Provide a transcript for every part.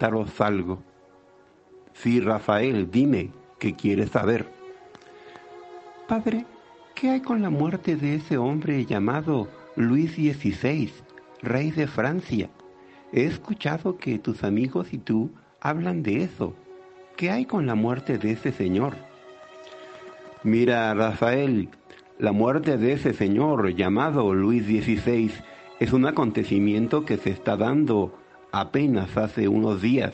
Preguntaros algo. Sí, Rafael, dime, ¿qué quieres saber? Padre, ¿qué hay con la muerte de ese hombre llamado Luis XVI, rey de Francia? He escuchado que tus amigos y tú hablan de eso. ¿Qué hay con la muerte de ese señor? Mira, Rafael, la muerte de ese señor llamado Luis XVI es un acontecimiento que se está dando apenas hace unos días.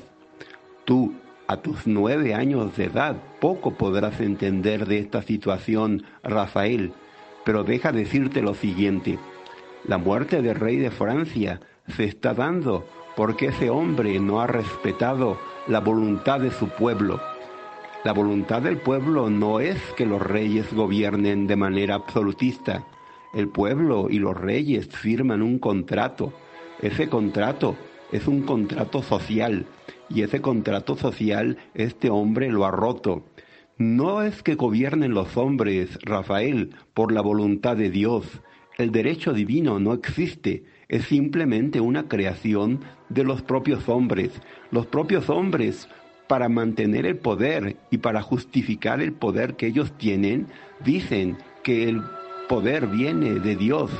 Tú, a tus nueve años de edad, poco podrás entender de esta situación, Rafael, pero deja decirte lo siguiente. La muerte del rey de Francia se está dando porque ese hombre no ha respetado la voluntad de su pueblo. La voluntad del pueblo no es que los reyes gobiernen de manera absolutista. El pueblo y los reyes firman un contrato. Ese contrato es un contrato social y ese contrato social este hombre lo ha roto. No es que gobiernen los hombres, Rafael, por la voluntad de Dios. El derecho divino no existe, es simplemente una creación de los propios hombres. Los propios hombres, para mantener el poder y para justificar el poder que ellos tienen, dicen que el poder viene de Dios.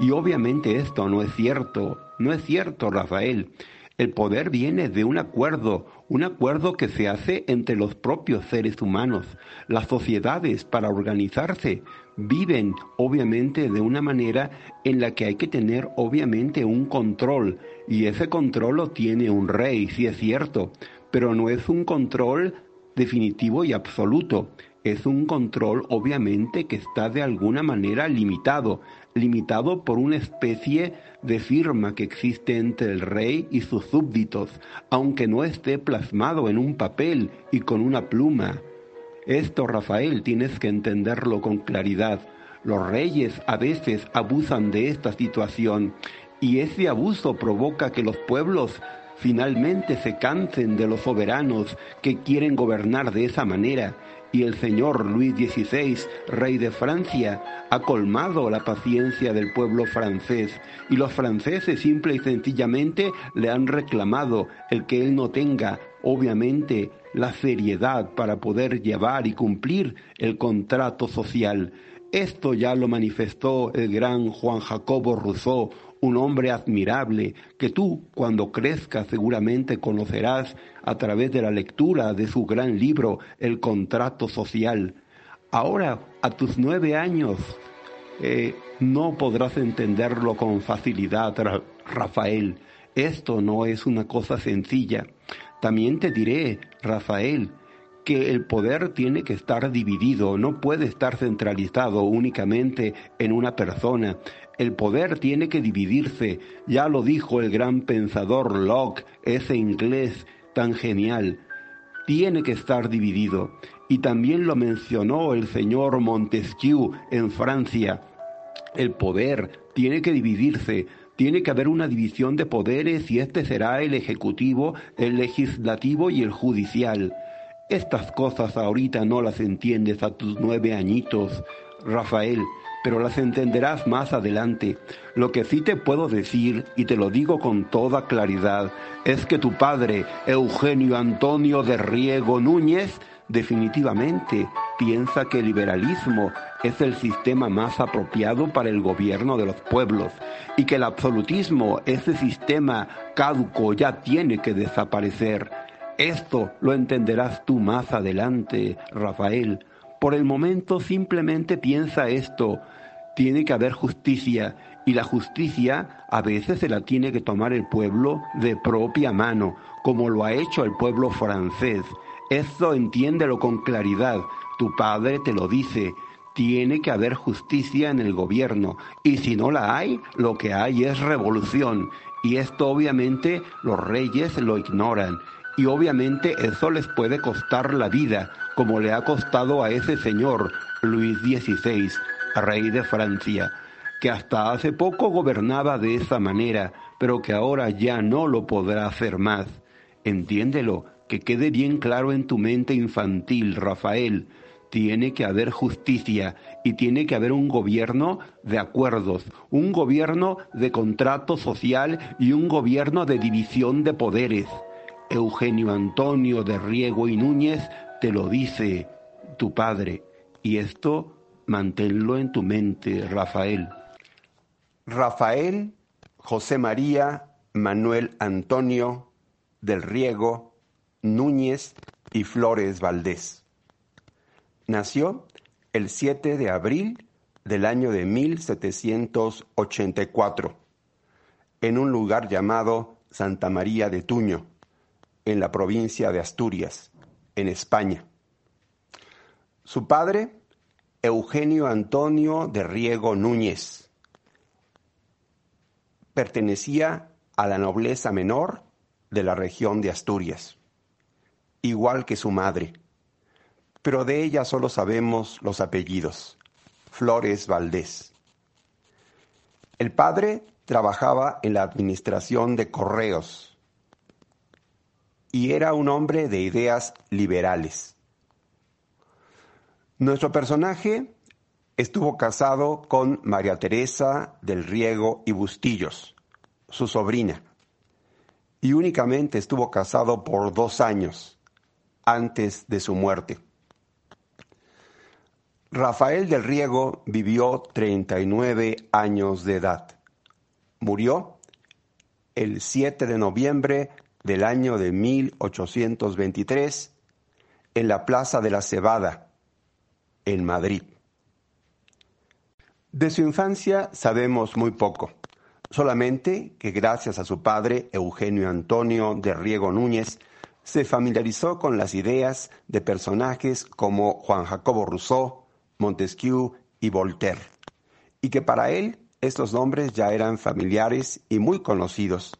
Y obviamente esto no es cierto. No es cierto, Rafael. El poder viene de un acuerdo, un acuerdo que se hace entre los propios seres humanos. Las sociedades, para organizarse, viven obviamente de una manera en la que hay que tener obviamente un control. Y ese control lo tiene un rey, sí es cierto, pero no es un control definitivo y absoluto. Es un control obviamente que está de alguna manera limitado, limitado por una especie de firma que existe entre el rey y sus súbditos, aunque no esté plasmado en un papel y con una pluma. Esto, Rafael, tienes que entenderlo con claridad. Los reyes a veces abusan de esta situación y ese abuso provoca que los pueblos finalmente se cansen de los soberanos que quieren gobernar de esa manera y el señor Luis XVI, rey de Francia, ha colmado la paciencia del pueblo francés y los franceses simple y sencillamente le han reclamado el que él no tenga, obviamente, la seriedad para poder llevar y cumplir el contrato social. Esto ya lo manifestó el gran Juan Jacobo Rousseau, un hombre admirable que tú cuando crezcas seguramente conocerás a través de la lectura de su gran libro El contrato social. Ahora, a tus nueve años, eh, no podrás entenderlo con facilidad, Rafael. Esto no es una cosa sencilla. También te diré, Rafael, que el poder tiene que estar dividido, no puede estar centralizado únicamente en una persona. El poder tiene que dividirse, ya lo dijo el gran pensador Locke, ese inglés tan genial. Tiene que estar dividido. Y también lo mencionó el señor Montesquieu en Francia. El poder tiene que dividirse, tiene que haber una división de poderes y este será el ejecutivo, el legislativo y el judicial. Estas cosas ahorita no las entiendes a tus nueve añitos, Rafael, pero las entenderás más adelante. Lo que sí te puedo decir, y te lo digo con toda claridad, es que tu padre, Eugenio Antonio de Riego Núñez, definitivamente piensa que el liberalismo es el sistema más apropiado para el gobierno de los pueblos y que el absolutismo, ese sistema caduco, ya tiene que desaparecer. Esto lo entenderás tú más adelante, Rafael. Por el momento simplemente piensa esto. Tiene que haber justicia y la justicia a veces se la tiene que tomar el pueblo de propia mano, como lo ha hecho el pueblo francés. Esto entiéndelo con claridad. Tu padre te lo dice. Tiene que haber justicia en el gobierno y si no la hay, lo que hay es revolución. Y esto obviamente los reyes lo ignoran y obviamente eso les puede costar la vida, como le ha costado a ese señor Luis XVI, rey de Francia, que hasta hace poco gobernaba de esa manera, pero que ahora ya no lo podrá hacer más. Entiéndelo, que quede bien claro en tu mente infantil, Rafael. Tiene que haber justicia y tiene que haber un gobierno de acuerdos, un gobierno de contrato social y un gobierno de división de poderes. Eugenio Antonio de Riego y Núñez te lo dice tu padre. Y esto manténlo en tu mente, Rafael. Rafael José María Manuel Antonio del Riego Núñez y Flores Valdés. Nació el 7 de abril del año de 1784 en un lugar llamado Santa María de Tuño en la provincia de Asturias, en España. Su padre, Eugenio Antonio de Riego Núñez, pertenecía a la nobleza menor de la región de Asturias, igual que su madre, pero de ella solo sabemos los apellidos, Flores Valdés. El padre trabajaba en la administración de correos y era un hombre de ideas liberales. Nuestro personaje estuvo casado con María Teresa del Riego y Bustillos, su sobrina, y únicamente estuvo casado por dos años antes de su muerte. Rafael del Riego vivió 39 años de edad. Murió el 7 de noviembre del año de 1823 en la Plaza de la Cebada, en Madrid. De su infancia sabemos muy poco, solamente que gracias a su padre Eugenio Antonio de Riego Núñez se familiarizó con las ideas de personajes como Juan Jacobo Rousseau, Montesquieu y Voltaire, y que para él estos nombres ya eran familiares y muy conocidos.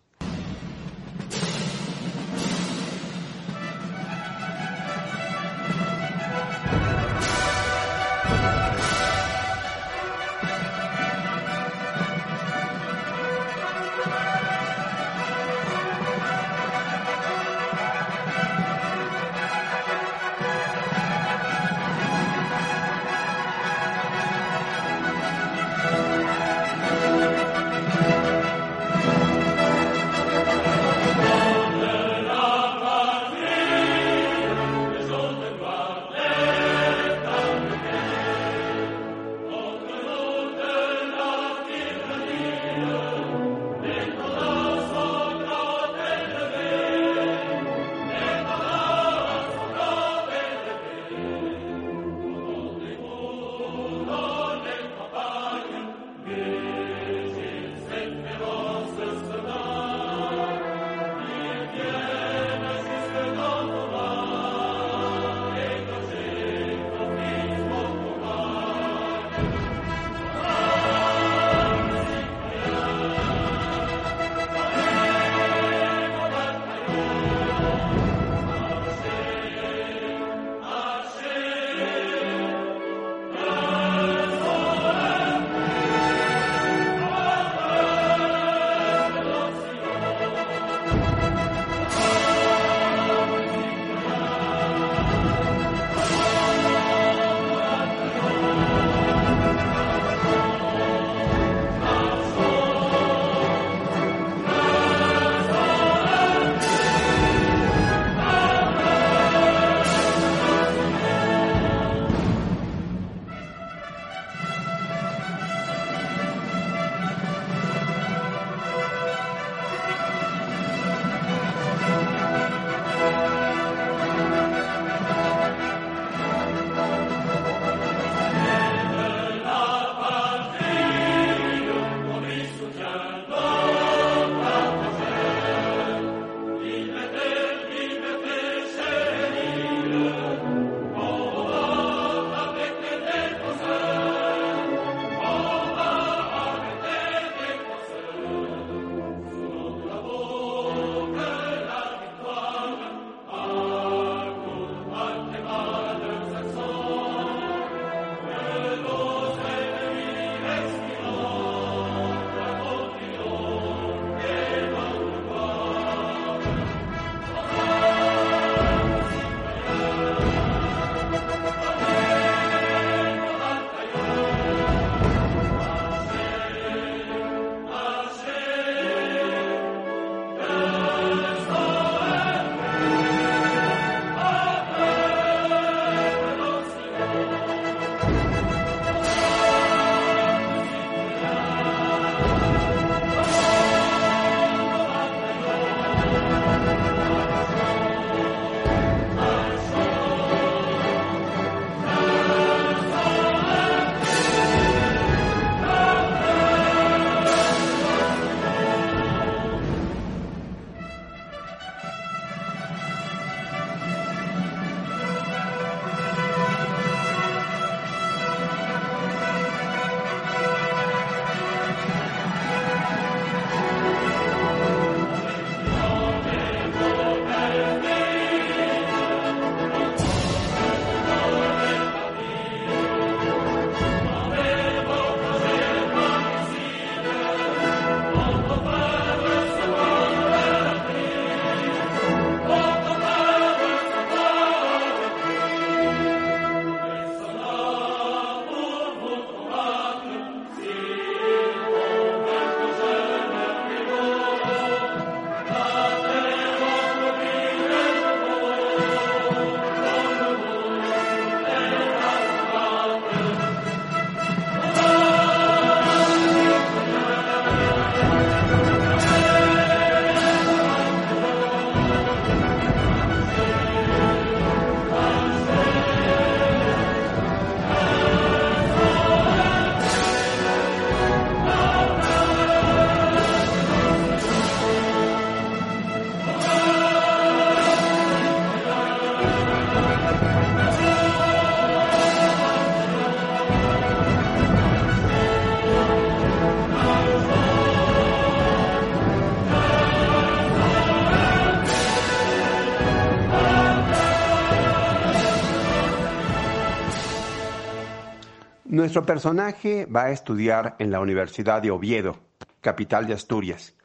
Nuestro personaje va a estudiar en la Universidad de Oviedo, capital de Asturias.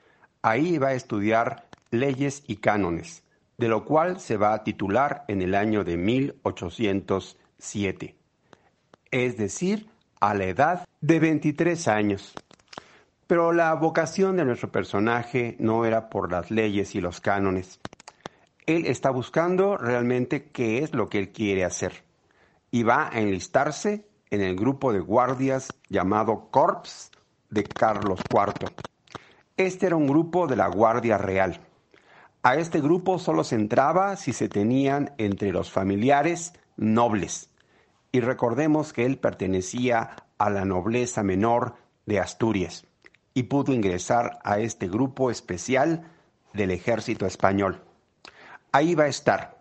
Ahí va a estudiar leyes y cánones, de lo cual se va a titular en el año de 1807, es decir, a la edad de 23 años. Pero la vocación de nuestro personaje no era por las leyes y los cánones. Él está buscando realmente qué es lo que él quiere hacer y va a enlistarse en el grupo de guardias llamado Corps de Carlos IV. Este era un grupo de la Guardia Real. A este grupo solo se entraba si se tenían entre los familiares nobles. Y recordemos que él pertenecía a la nobleza menor de Asturias y pudo ingresar a este grupo especial del ejército español. Ahí va a estar.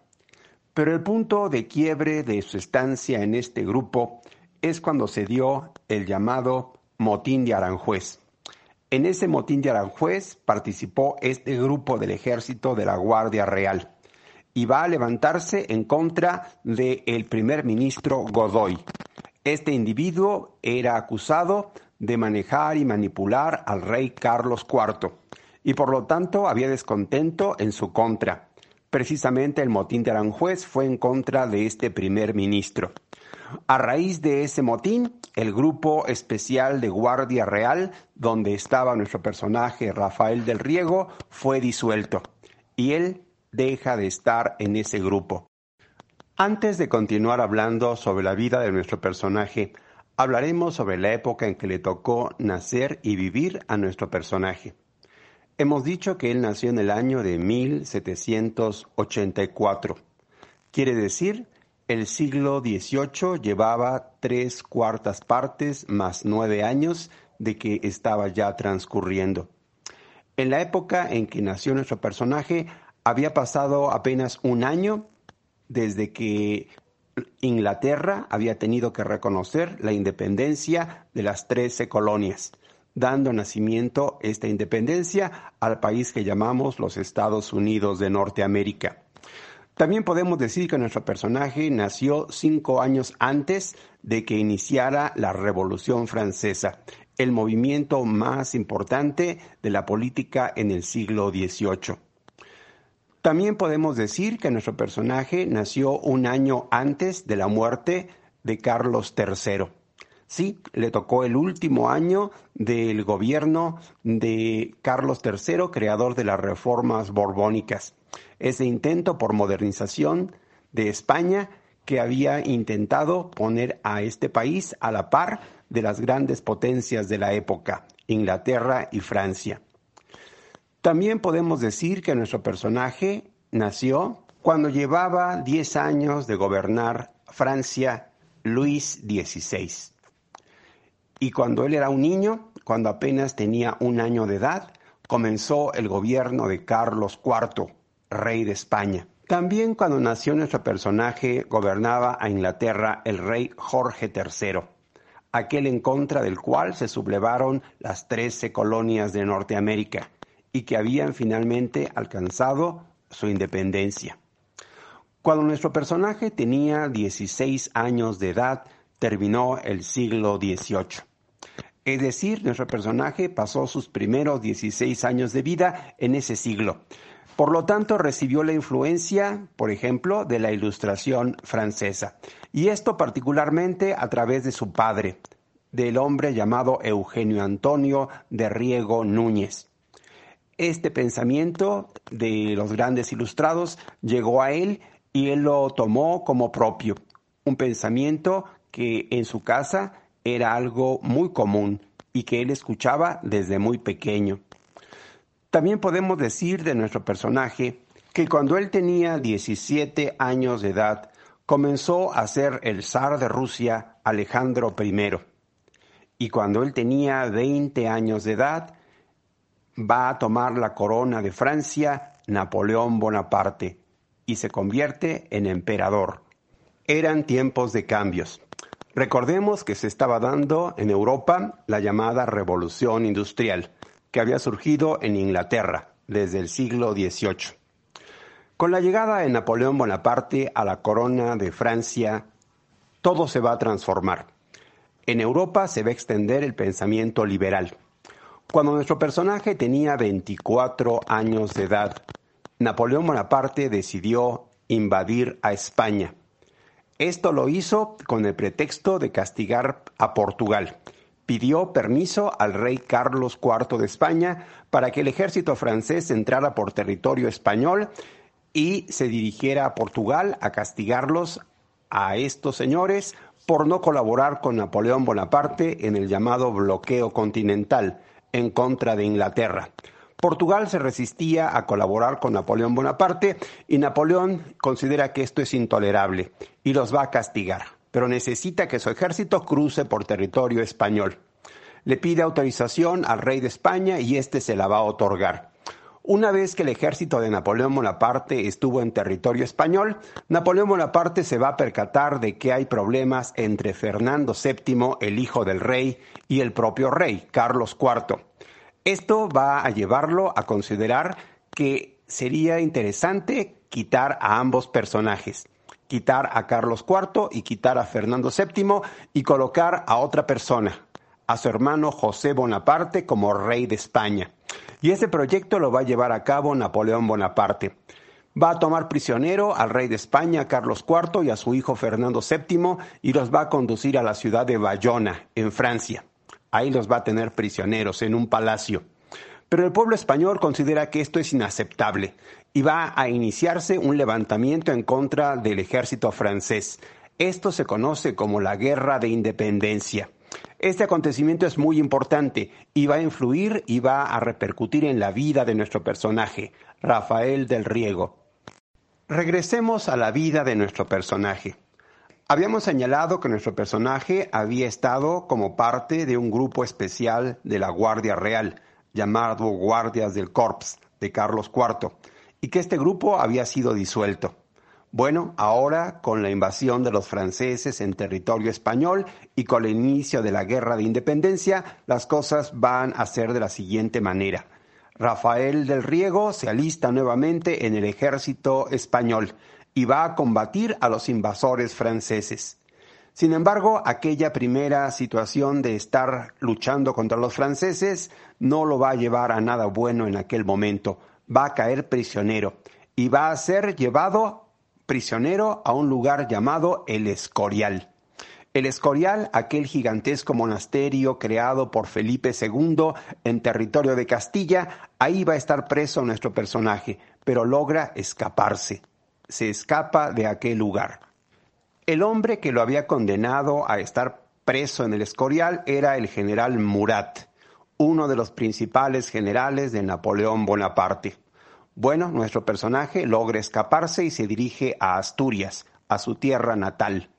Pero el punto de quiebre de su estancia en este grupo es cuando se dio el llamado motín de Aranjuez. En ese motín de Aranjuez participó este grupo del ejército de la Guardia Real y va a levantarse en contra del primer ministro Godoy. Este individuo era acusado de manejar y manipular al rey Carlos IV y por lo tanto había descontento en su contra. Precisamente el motín de Aranjuez fue en contra de este primer ministro. A raíz de ese motín, el grupo especial de Guardia Real, donde estaba nuestro personaje Rafael del Riego, fue disuelto y él deja de estar en ese grupo. Antes de continuar hablando sobre la vida de nuestro personaje, hablaremos sobre la época en que le tocó nacer y vivir a nuestro personaje. Hemos dicho que él nació en el año de 1784. Quiere decir el siglo XVIII llevaba tres cuartas partes más nueve años de que estaba ya transcurriendo. En la época en que nació nuestro personaje había pasado apenas un año desde que Inglaterra había tenido que reconocer la independencia de las trece colonias, dando nacimiento esta independencia al país que llamamos los Estados Unidos de Norteamérica. También podemos decir que nuestro personaje nació cinco años antes de que iniciara la Revolución Francesa, el movimiento más importante de la política en el siglo XVIII. También podemos decir que nuestro personaje nació un año antes de la muerte de Carlos III. Sí, le tocó el último año del gobierno de Carlos III, creador de las reformas borbónicas ese intento por modernización de España que había intentado poner a este país a la par de las grandes potencias de la época, Inglaterra y Francia. También podemos decir que nuestro personaje nació cuando llevaba 10 años de gobernar Francia Luis XVI. Y cuando él era un niño, cuando apenas tenía un año de edad, comenzó el gobierno de Carlos IV, rey de España. También cuando nació nuestro personaje gobernaba a Inglaterra el rey Jorge III, aquel en contra del cual se sublevaron las trece colonias de Norteamérica y que habían finalmente alcanzado su independencia. Cuando nuestro personaje tenía 16 años de edad, terminó el siglo XVIII. Es decir, nuestro personaje pasó sus primeros 16 años de vida en ese siglo, por lo tanto, recibió la influencia, por ejemplo, de la Ilustración francesa, y esto particularmente a través de su padre, del hombre llamado Eugenio Antonio de Riego Núñez. Este pensamiento de los grandes ilustrados llegó a él y él lo tomó como propio, un pensamiento que en su casa era algo muy común y que él escuchaba desde muy pequeño. También podemos decir de nuestro personaje que cuando él tenía 17 años de edad, comenzó a ser el zar de Rusia Alejandro I. Y cuando él tenía 20 años de edad, va a tomar la corona de Francia Napoleón Bonaparte y se convierte en emperador. Eran tiempos de cambios. Recordemos que se estaba dando en Europa la llamada Revolución Industrial que había surgido en Inglaterra desde el siglo XVIII. Con la llegada de Napoleón Bonaparte a la corona de Francia, todo se va a transformar. En Europa se va a extender el pensamiento liberal. Cuando nuestro personaje tenía 24 años de edad, Napoleón Bonaparte decidió invadir a España. Esto lo hizo con el pretexto de castigar a Portugal. Pidió permiso al rey Carlos IV de España para que el ejército francés entrara por territorio español y se dirigiera a Portugal a castigarlos a estos señores por no colaborar con Napoleón Bonaparte en el llamado bloqueo continental en contra de Inglaterra. Portugal se resistía a colaborar con Napoleón Bonaparte y Napoleón considera que esto es intolerable y los va a castigar, pero necesita que su ejército cruce por territorio español. Le pide autorización al rey de España y éste se la va a otorgar. Una vez que el ejército de Napoleón Bonaparte estuvo en territorio español, Napoleón Bonaparte se va a percatar de que hay problemas entre Fernando VII, el hijo del rey, y el propio rey, Carlos IV. Esto va a llevarlo a considerar que sería interesante quitar a ambos personajes, quitar a Carlos IV y quitar a Fernando VII y colocar a otra persona, a su hermano José Bonaparte como rey de España. Y ese proyecto lo va a llevar a cabo Napoleón Bonaparte. Va a tomar prisionero al rey de España, Carlos IV, y a su hijo Fernando VII, y los va a conducir a la ciudad de Bayona, en Francia. Ahí los va a tener prisioneros en un palacio. Pero el pueblo español considera que esto es inaceptable y va a iniciarse un levantamiento en contra del ejército francés. Esto se conoce como la Guerra de Independencia. Este acontecimiento es muy importante y va a influir y va a repercutir en la vida de nuestro personaje, Rafael del Riego. Regresemos a la vida de nuestro personaje. Habíamos señalado que nuestro personaje había estado como parte de un grupo especial de la Guardia Real, llamado Guardias del Corps de Carlos IV, y que este grupo había sido disuelto. Bueno, ahora con la invasión de los franceses en territorio español y con el inicio de la guerra de independencia, las cosas van a ser de la siguiente manera. Rafael del Riego se alista nuevamente en el ejército español y va a combatir a los invasores franceses. Sin embargo, aquella primera situación de estar luchando contra los franceses no lo va a llevar a nada bueno en aquel momento. Va a caer prisionero y va a ser llevado prisionero a un lugar llamado el Escorial. El Escorial, aquel gigantesco monasterio creado por Felipe II en territorio de Castilla, ahí va a estar preso nuestro personaje, pero logra escaparse se escapa de aquel lugar. El hombre que lo había condenado a estar preso en el Escorial era el general Murat, uno de los principales generales de Napoleón Bonaparte. Bueno, nuestro personaje logra escaparse y se dirige a Asturias, a su tierra natal.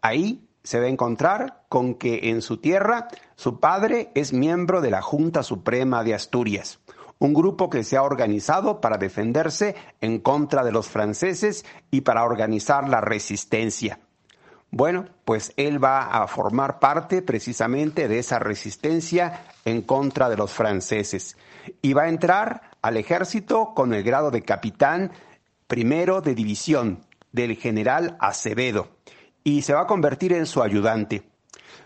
Ahí se va a encontrar con que en su tierra su padre es miembro de la Junta Suprema de Asturias un grupo que se ha organizado para defenderse en contra de los franceses y para organizar la resistencia. Bueno, pues él va a formar parte precisamente de esa resistencia en contra de los franceses y va a entrar al ejército con el grado de capitán primero de división del general Acevedo y se va a convertir en su ayudante.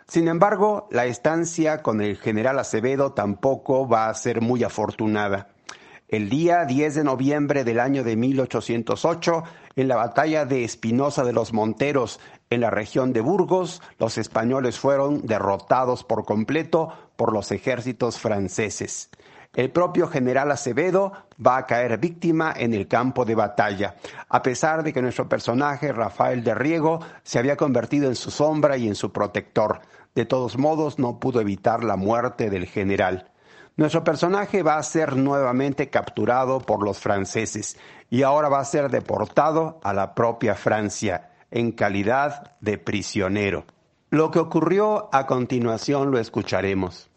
Sin embargo, la estancia con el general Acevedo tampoco va a ser muy afortunada. El día 10 de noviembre del año de 1808, en la batalla de Espinosa de los Monteros, en la región de Burgos, los españoles fueron derrotados por completo por los ejércitos franceses. El propio general Acevedo va a caer víctima en el campo de batalla, a pesar de que nuestro personaje, Rafael de Riego, se había convertido en su sombra y en su protector. De todos modos, no pudo evitar la muerte del general. Nuestro personaje va a ser nuevamente capturado por los franceses y ahora va a ser deportado a la propia Francia en calidad de prisionero. Lo que ocurrió a continuación lo escucharemos.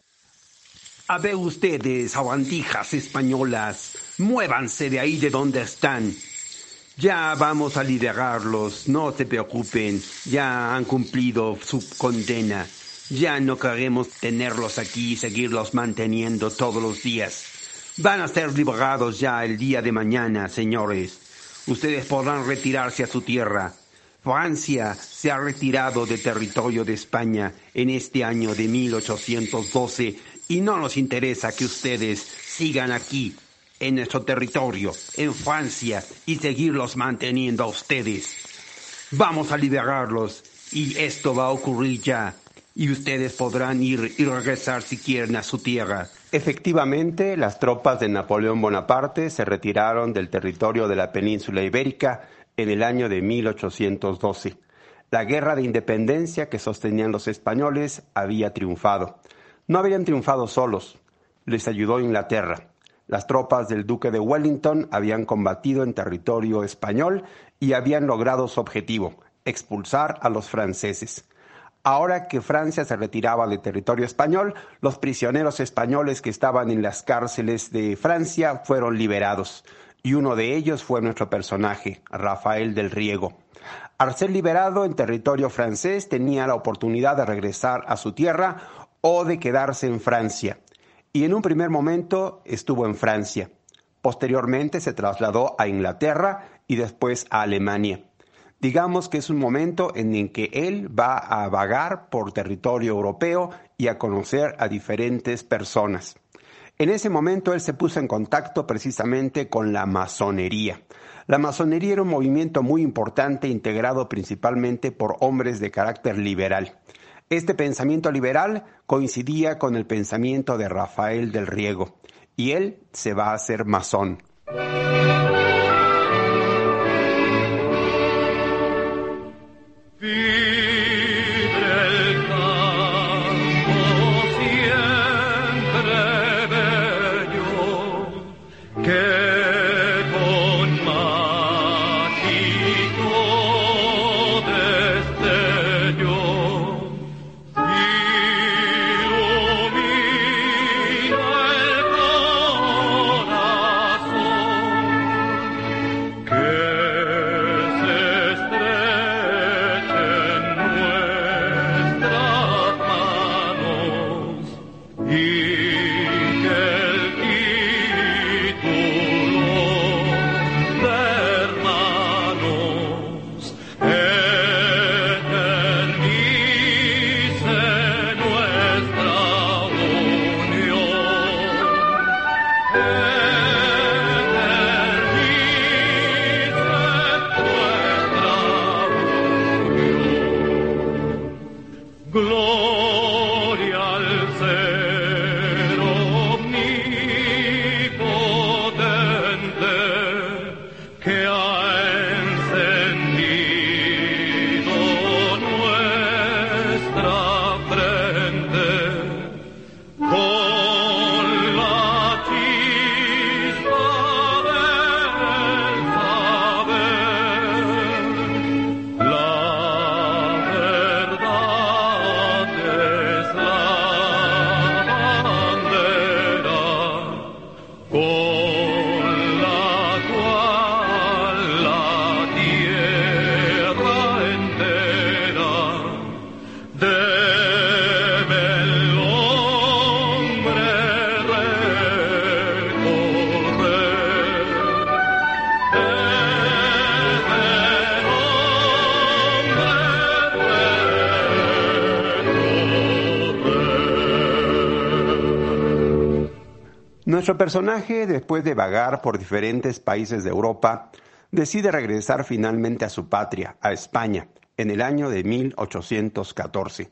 A ver ustedes, sabandijas españolas, muévanse de ahí de donde están. Ya vamos a liderarlos, no se preocupen, ya han cumplido su condena. Ya no queremos tenerlos aquí y seguirlos manteniendo todos los días. Van a ser liberados ya el día de mañana, señores. Ustedes podrán retirarse a su tierra. Francia se ha retirado de territorio de España en este año de 1812 y no nos interesa que ustedes sigan aquí en nuestro territorio, en Francia, y seguirlos manteniendo a ustedes. Vamos a liberarlos y esto va a ocurrir ya y ustedes podrán ir y regresar si quieren a su tierra. Efectivamente, las tropas de Napoleón Bonaparte se retiraron del territorio de la península ibérica en el año de 1812. La guerra de independencia que sostenían los españoles había triunfado. No habían triunfado solos, les ayudó Inglaterra. Las tropas del duque de Wellington habían combatido en territorio español y habían logrado su objetivo, expulsar a los franceses. Ahora que Francia se retiraba del territorio español, los prisioneros españoles que estaban en las cárceles de Francia fueron liberados, y uno de ellos fue nuestro personaje, Rafael del Riego. Al ser liberado en territorio francés tenía la oportunidad de regresar a su tierra o de quedarse en Francia. Y en un primer momento estuvo en Francia. Posteriormente se trasladó a Inglaterra y después a Alemania. Digamos que es un momento en el que él va a vagar por territorio europeo y a conocer a diferentes personas. En ese momento él se puso en contacto precisamente con la masonería. La masonería era un movimiento muy importante integrado principalmente por hombres de carácter liberal. Este pensamiento liberal coincidía con el pensamiento de Rafael del Riego y él se va a hacer masón. Nuestro personaje, después de vagar por diferentes países de Europa, decide regresar finalmente a su patria, a España, en el año de 1814.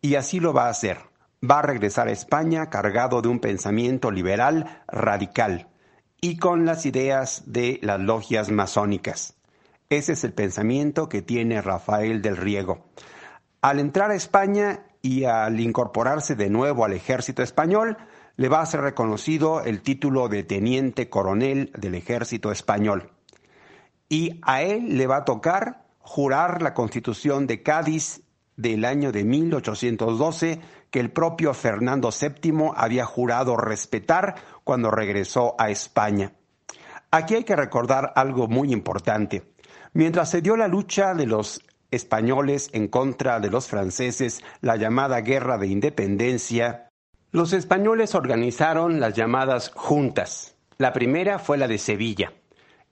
Y así lo va a hacer. Va a regresar a España cargado de un pensamiento liberal radical y con las ideas de las logias masónicas. Ese es el pensamiento que tiene Rafael del Riego. Al entrar a España y al incorporarse de nuevo al ejército español, le va a ser reconocido el título de teniente coronel del ejército español. Y a él le va a tocar jurar la constitución de Cádiz del año de 1812 que el propio Fernando VII había jurado respetar cuando regresó a España. Aquí hay que recordar algo muy importante. Mientras se dio la lucha de los españoles en contra de los franceses, la llamada Guerra de Independencia, los españoles organizaron las llamadas juntas. La primera fue la de Sevilla.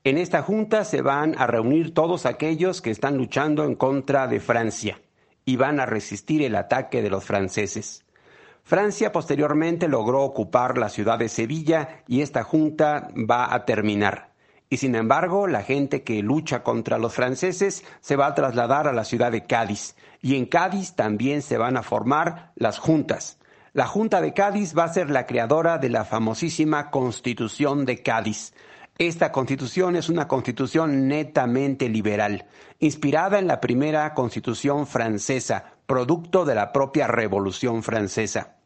En esta junta se van a reunir todos aquellos que están luchando en contra de Francia y van a resistir el ataque de los franceses. Francia posteriormente logró ocupar la ciudad de Sevilla y esta junta va a terminar. Y sin embargo, la gente que lucha contra los franceses se va a trasladar a la ciudad de Cádiz. Y en Cádiz también se van a formar las juntas. La Junta de Cádiz va a ser la creadora de la famosísima Constitución de Cádiz. Esta constitución es una constitución netamente liberal, inspirada en la primera constitución francesa, producto de la propia Revolución francesa.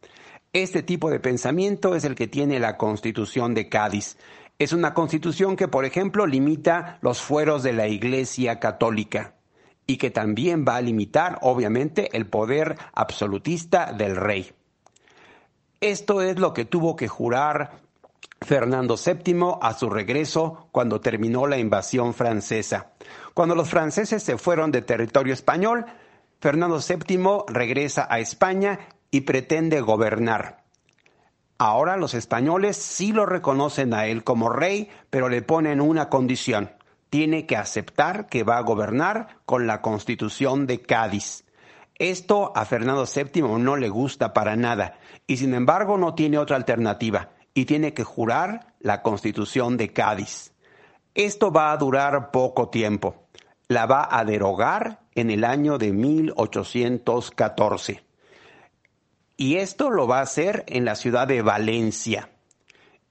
Este tipo de pensamiento es el que tiene la constitución de Cádiz. Es una constitución que, por ejemplo, limita los fueros de la Iglesia católica y que también va a limitar, obviamente, el poder absolutista del rey. Esto es lo que tuvo que jurar Fernando VII a su regreso cuando terminó la invasión francesa. Cuando los franceses se fueron de territorio español, Fernando VII regresa a España y pretende gobernar. Ahora los españoles sí lo reconocen a él como rey, pero le ponen una condición. Tiene que aceptar que va a gobernar con la constitución de Cádiz. Esto a Fernando VII no le gusta para nada y sin embargo no tiene otra alternativa y tiene que jurar la constitución de Cádiz. Esto va a durar poco tiempo. La va a derogar en el año de 1814. Y esto lo va a hacer en la ciudad de Valencia.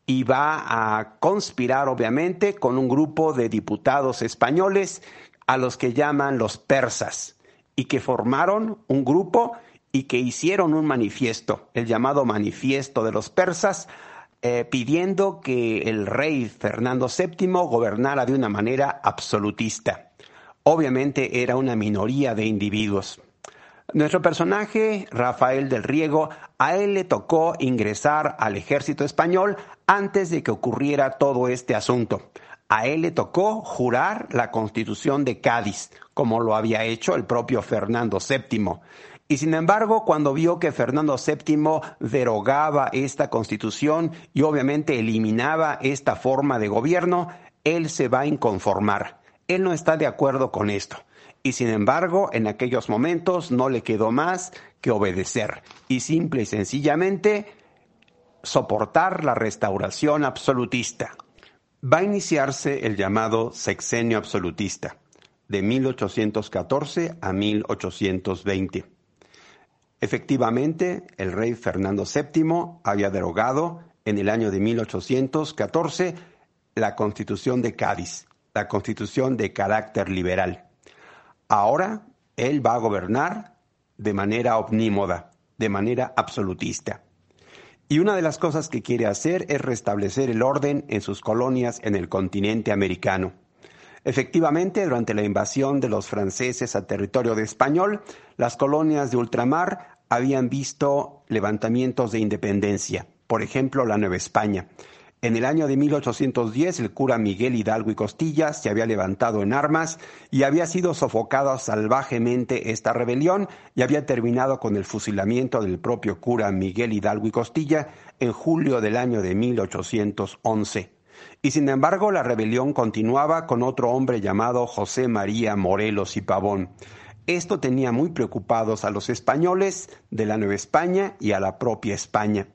Y va a conspirar, obviamente, con un grupo de diputados españoles a los que llaman los persas, y que formaron un grupo y que hicieron un manifiesto, el llamado Manifiesto de los Persas, eh, pidiendo que el rey Fernando VII gobernara de una manera absolutista. Obviamente era una minoría de individuos. Nuestro personaje, Rafael del Riego, a él le tocó ingresar al ejército español antes de que ocurriera todo este asunto. A él le tocó jurar la constitución de Cádiz, como lo había hecho el propio Fernando VII. Y sin embargo, cuando vio que Fernando VII derogaba esta constitución y obviamente eliminaba esta forma de gobierno, él se va a inconformar. Él no está de acuerdo con esto. Y sin embargo, en aquellos momentos no le quedó más que obedecer y simple y sencillamente soportar la restauración absolutista. Va a iniciarse el llamado sexenio absolutista, de 1814 a 1820. Efectivamente, el rey Fernando VII había derogado en el año de 1814 la constitución de Cádiz, la constitución de carácter liberal. Ahora él va a gobernar de manera omnímoda, de manera absolutista. Y una de las cosas que quiere hacer es restablecer el orden en sus colonias en el continente americano. Efectivamente, durante la invasión de los franceses a territorio de español, las colonias de ultramar habían visto levantamientos de independencia, por ejemplo, la Nueva España. En el año de 1810, el cura Miguel Hidalgo y Costilla se había levantado en armas y había sido sofocada salvajemente esta rebelión y había terminado con el fusilamiento del propio cura Miguel Hidalgo y Costilla en julio del año de 1811. Y sin embargo, la rebelión continuaba con otro hombre llamado José María Morelos y Pavón. Esto tenía muy preocupados a los españoles de la Nueva España y a la propia España.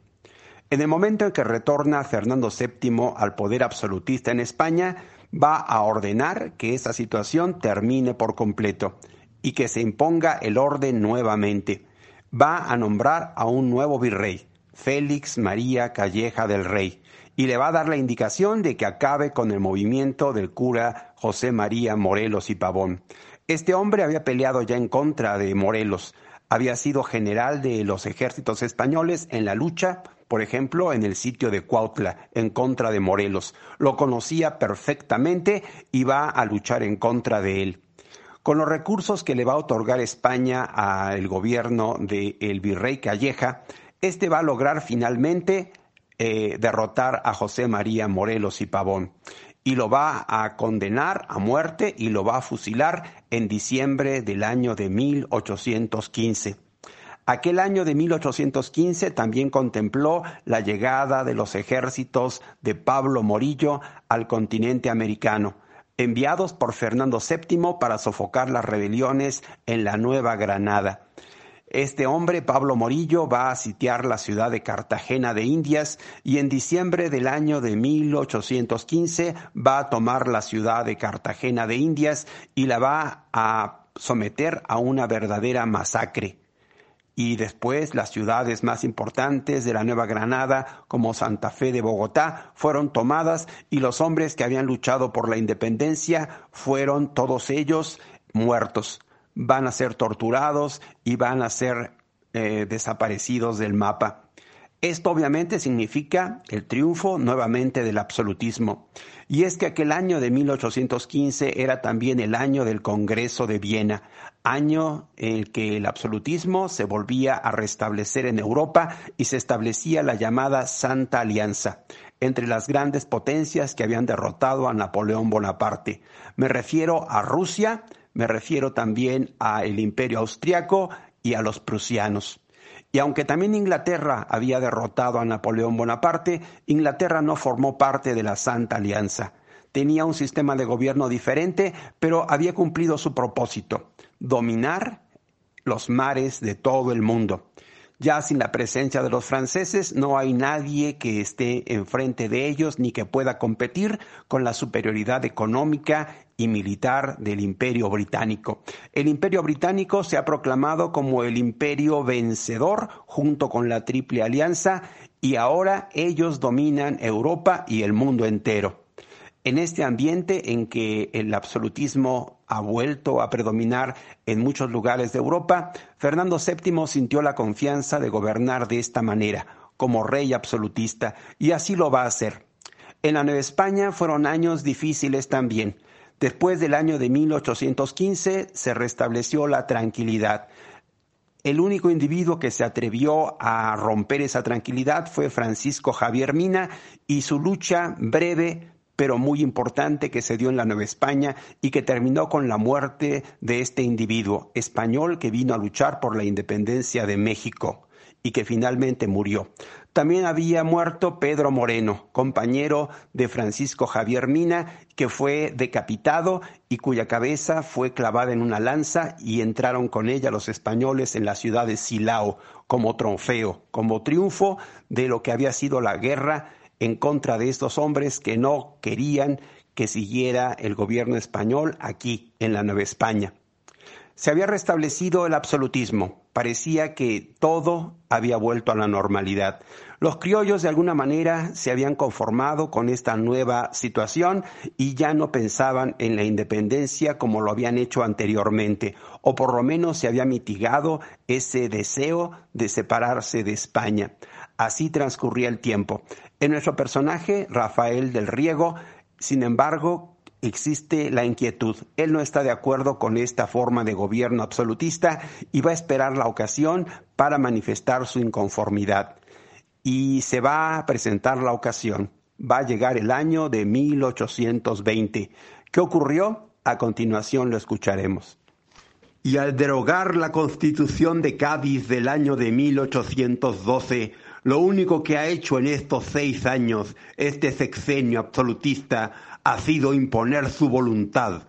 En el momento en que retorna Fernando VII al poder absolutista en España, va a ordenar que esa situación termine por completo y que se imponga el orden nuevamente. Va a nombrar a un nuevo virrey, Félix María Calleja del Rey, y le va a dar la indicación de que acabe con el movimiento del cura José María Morelos y Pavón. Este hombre había peleado ya en contra de Morelos, había sido general de los ejércitos españoles en la lucha, por ejemplo, en el sitio de Cuautla, en contra de Morelos. Lo conocía perfectamente y va a luchar en contra de él. Con los recursos que le va a otorgar España al gobierno del virrey Calleja, este va a lograr finalmente eh, derrotar a José María Morelos y Pavón y lo va a condenar a muerte y lo va a fusilar en diciembre del año de 1815. Aquel año de 1815 también contempló la llegada de los ejércitos de Pablo Morillo al continente americano, enviados por Fernando VII para sofocar las rebeliones en la Nueva Granada. Este hombre, Pablo Morillo, va a sitiar la ciudad de Cartagena de Indias y en diciembre del año de 1815 va a tomar la ciudad de Cartagena de Indias y la va a someter a una verdadera masacre. Y después las ciudades más importantes de la Nueva Granada, como Santa Fe de Bogotá, fueron tomadas y los hombres que habían luchado por la independencia fueron todos ellos muertos van a ser torturados y van a ser eh, desaparecidos del mapa. Esto obviamente significa el triunfo nuevamente del absolutismo. Y es que aquel año de 1815 era también el año del Congreso de Viena, año en el que el absolutismo se volvía a restablecer en Europa y se establecía la llamada Santa Alianza entre las grandes potencias que habían derrotado a Napoleón Bonaparte. Me refiero a Rusia, me refiero también al imperio austriaco y a los prusianos. Y aunque también Inglaterra había derrotado a Napoleón Bonaparte, Inglaterra no formó parte de la Santa Alianza. Tenía un sistema de gobierno diferente, pero había cumplido su propósito, dominar los mares de todo el mundo. Ya sin la presencia de los franceses no hay nadie que esté enfrente de ellos ni que pueda competir con la superioridad económica y militar del imperio británico. El imperio británico se ha proclamado como el imperio vencedor junto con la Triple Alianza y ahora ellos dominan Europa y el mundo entero. En este ambiente en que el absolutismo ha vuelto a predominar en muchos lugares de Europa, Fernando VII sintió la confianza de gobernar de esta manera, como rey absolutista, y así lo va a hacer. En la Nueva España fueron años difíciles también. Después del año de 1815 se restableció la tranquilidad. El único individuo que se atrevió a romper esa tranquilidad fue Francisco Javier Mina y su lucha breve pero muy importante que se dio en la Nueva España y que terminó con la muerte de este individuo español que vino a luchar por la independencia de México y que finalmente murió. También había muerto Pedro Moreno, compañero de Francisco Javier Mina, que fue decapitado y cuya cabeza fue clavada en una lanza y entraron con ella los españoles en la ciudad de Silao como trofeo, como triunfo de lo que había sido la guerra en contra de estos hombres que no querían que siguiera el gobierno español aquí en la Nueva España. Se había restablecido el absolutismo, parecía que todo había vuelto a la normalidad. Los criollos de alguna manera se habían conformado con esta nueva situación y ya no pensaban en la independencia como lo habían hecho anteriormente, o por lo menos se había mitigado ese deseo de separarse de España. Así transcurría el tiempo. En nuestro personaje, Rafael del Riego, sin embargo, existe la inquietud. Él no está de acuerdo con esta forma de gobierno absolutista y va a esperar la ocasión para manifestar su inconformidad. Y se va a presentar la ocasión. Va a llegar el año de 1820. ¿Qué ocurrió? A continuación lo escucharemos. Y al derogar la constitución de Cádiz del año de 1812, lo único que ha hecho en estos seis años este sexenio absolutista ha sido imponer su voluntad.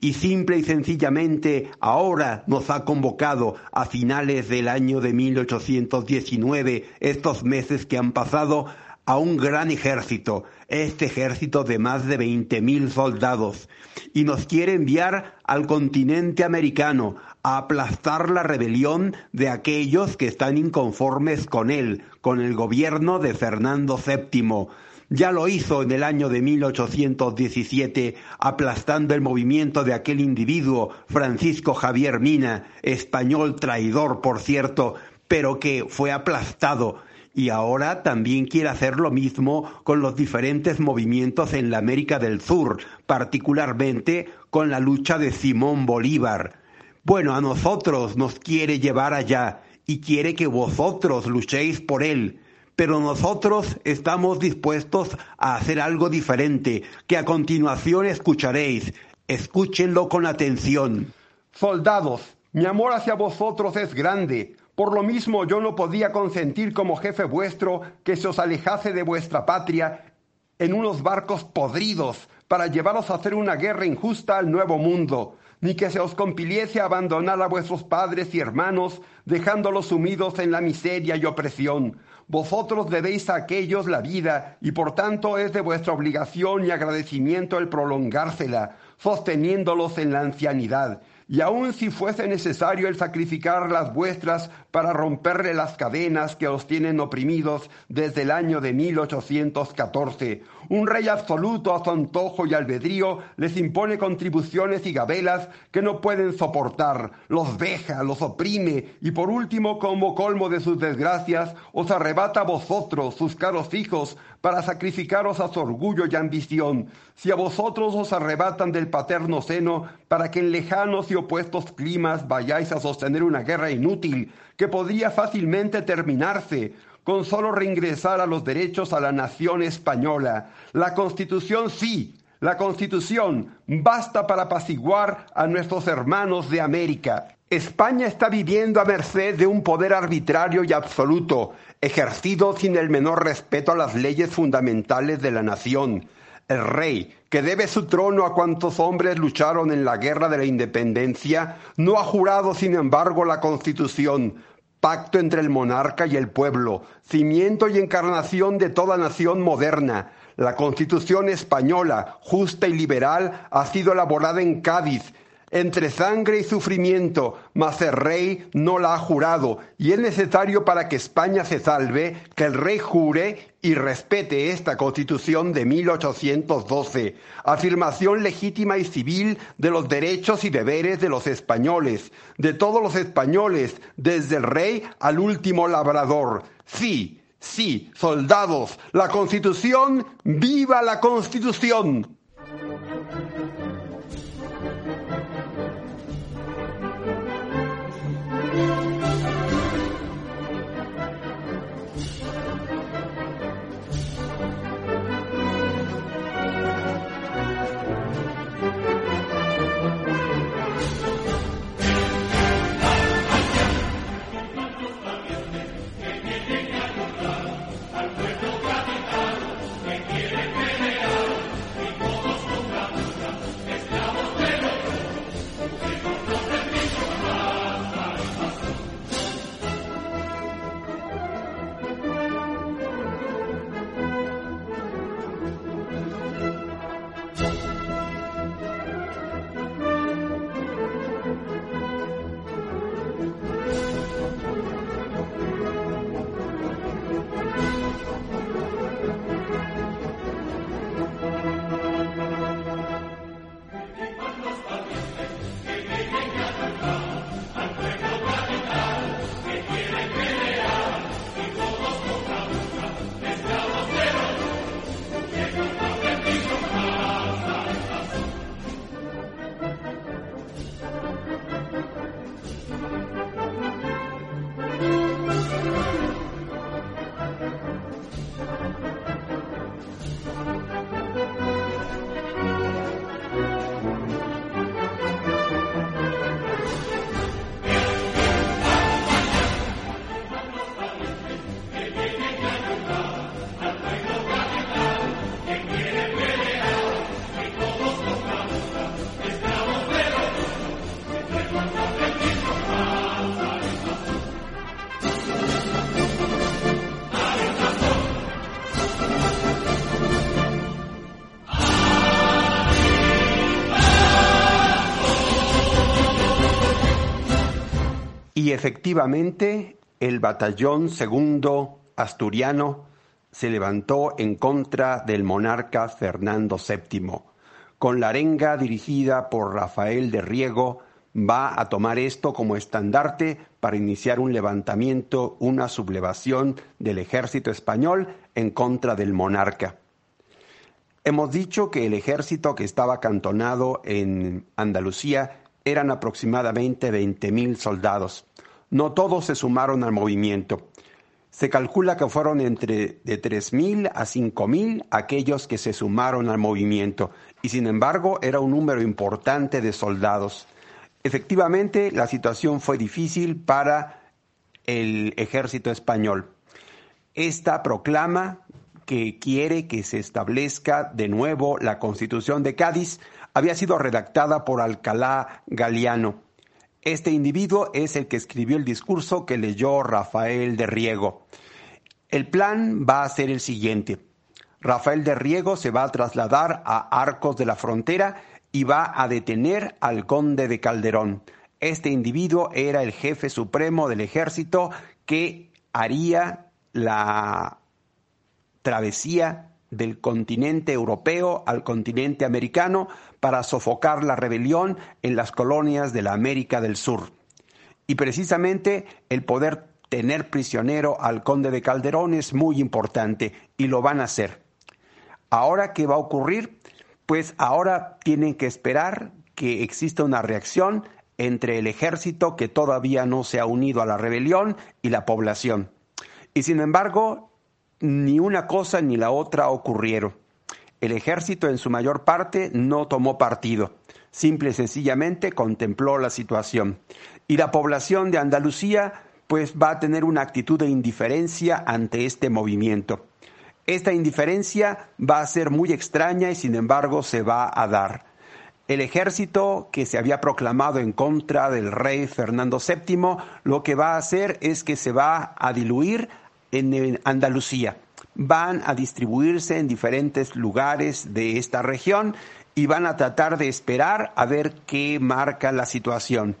Y simple y sencillamente ahora nos ha convocado a finales del año de 1819, estos meses que han pasado, a un gran ejército, este ejército de más de 20.000 soldados, y nos quiere enviar al continente americano a aplastar la rebelión de aquellos que están inconformes con él, con el gobierno de Fernando VII. Ya lo hizo en el año de 1817, aplastando el movimiento de aquel individuo, Francisco Javier Mina, español traidor, por cierto, pero que fue aplastado y ahora también quiere hacer lo mismo con los diferentes movimientos en la América del Sur, particularmente con la lucha de Simón Bolívar. Bueno, a nosotros nos quiere llevar allá y quiere que vosotros luchéis por él. Pero nosotros estamos dispuestos a hacer algo diferente, que a continuación escucharéis. Escúchenlo con atención. Soldados, mi amor hacia vosotros es grande, Por lo mismo yo no podía consentir como jefe vuestro que se os alejase de vuestra patria en unos barcos podridos para llevaros a hacer una guerra injusta al nuevo mundo, ni que se os compiliese abandonar a vuestros padres y hermanos, dejándolos sumidos en la miseria y opresión. Vosotros debéis a aquellos la vida, y por tanto es de vuestra obligación y agradecimiento el prolongársela, sosteniéndolos en la ancianidad y aun si fuese necesario el sacrificar las vuestras para romperle las cadenas que os tienen oprimidos desde el año de 1814. Un rey absoluto a su antojo y albedrío les impone contribuciones y gabelas que no pueden soportar, los veja, los oprime y por último, como colmo de sus desgracias, os arrebata a vosotros, sus caros hijos, para sacrificaros a su orgullo y ambición, si a vosotros os arrebatan del paterno seno, para que en lejanos y opuestos climas vayáis a sostener una guerra inútil, que podría fácilmente terminarse, con solo reingresar a los derechos a la nación española. La Constitución sí, la Constitución basta para apaciguar a nuestros hermanos de América. España está viviendo a merced de un poder arbitrario y absoluto, ejercido sin el menor respeto a las leyes fundamentales de la nación. El rey, que debe su trono a cuantos hombres lucharon en la guerra de la independencia, no ha jurado, sin embargo, la Constitución, pacto entre el monarca y el pueblo, cimiento y encarnación de toda nación moderna. La Constitución española, justa y liberal, ha sido elaborada en Cádiz, entre sangre y sufrimiento, mas el rey no la ha jurado, y es necesario para que España se salve que el rey jure y respete esta constitución de 1812, afirmación legítima y civil de los derechos y deberes de los españoles, de todos los españoles, desde el rey al último labrador. Sí, sí, soldados, la constitución, viva la constitución. Efectivamente el batallón segundo asturiano se levantó en contra del monarca Fernando VII. Con la arenga dirigida por Rafael de Riego, va a tomar esto como estandarte para iniciar un levantamiento, una sublevación del ejército español en contra del monarca. Hemos dicho que el ejército que estaba acantonado en Andalucía eran aproximadamente 20.000 soldados. No todos se sumaron al movimiento. Se calcula que fueron entre de 3.000 a 5.000 aquellos que se sumaron al movimiento, y sin embargo era un número importante de soldados. Efectivamente, la situación fue difícil para el ejército español. Esta proclama que quiere que se establezca de nuevo la Constitución de Cádiz había sido redactada por Alcalá Galiano. Este individuo es el que escribió el discurso que leyó Rafael de Riego. El plan va a ser el siguiente. Rafael de Riego se va a trasladar a Arcos de la Frontera y va a detener al conde de Calderón. Este individuo era el jefe supremo del ejército que haría la travesía del continente europeo al continente americano para sofocar la rebelión en las colonias de la América del Sur. Y precisamente el poder tener prisionero al conde de Calderón es muy importante y lo van a hacer. Ahora, ¿qué va a ocurrir? Pues ahora tienen que esperar que exista una reacción entre el ejército que todavía no se ha unido a la rebelión y la población. Y sin embargo, ni una cosa ni la otra ocurrieron. El ejército en su mayor parte no tomó partido, simple y sencillamente contempló la situación. Y la población de Andalucía pues va a tener una actitud de indiferencia ante este movimiento. Esta indiferencia va a ser muy extraña y sin embargo se va a dar. El ejército que se había proclamado en contra del rey Fernando VII lo que va a hacer es que se va a diluir en Andalucía. Van a distribuirse en diferentes lugares de esta región y van a tratar de esperar a ver qué marca la situación.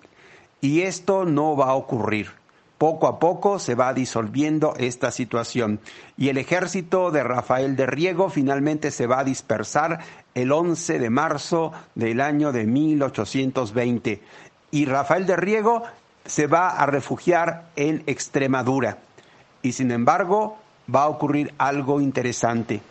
Y esto no va a ocurrir. Poco a poco se va disolviendo esta situación y el ejército de Rafael de Riego finalmente se va a dispersar el 11 de marzo del año de 1820 y Rafael de Riego se va a refugiar en Extremadura. Y sin embargo, va a ocurrir algo interesante.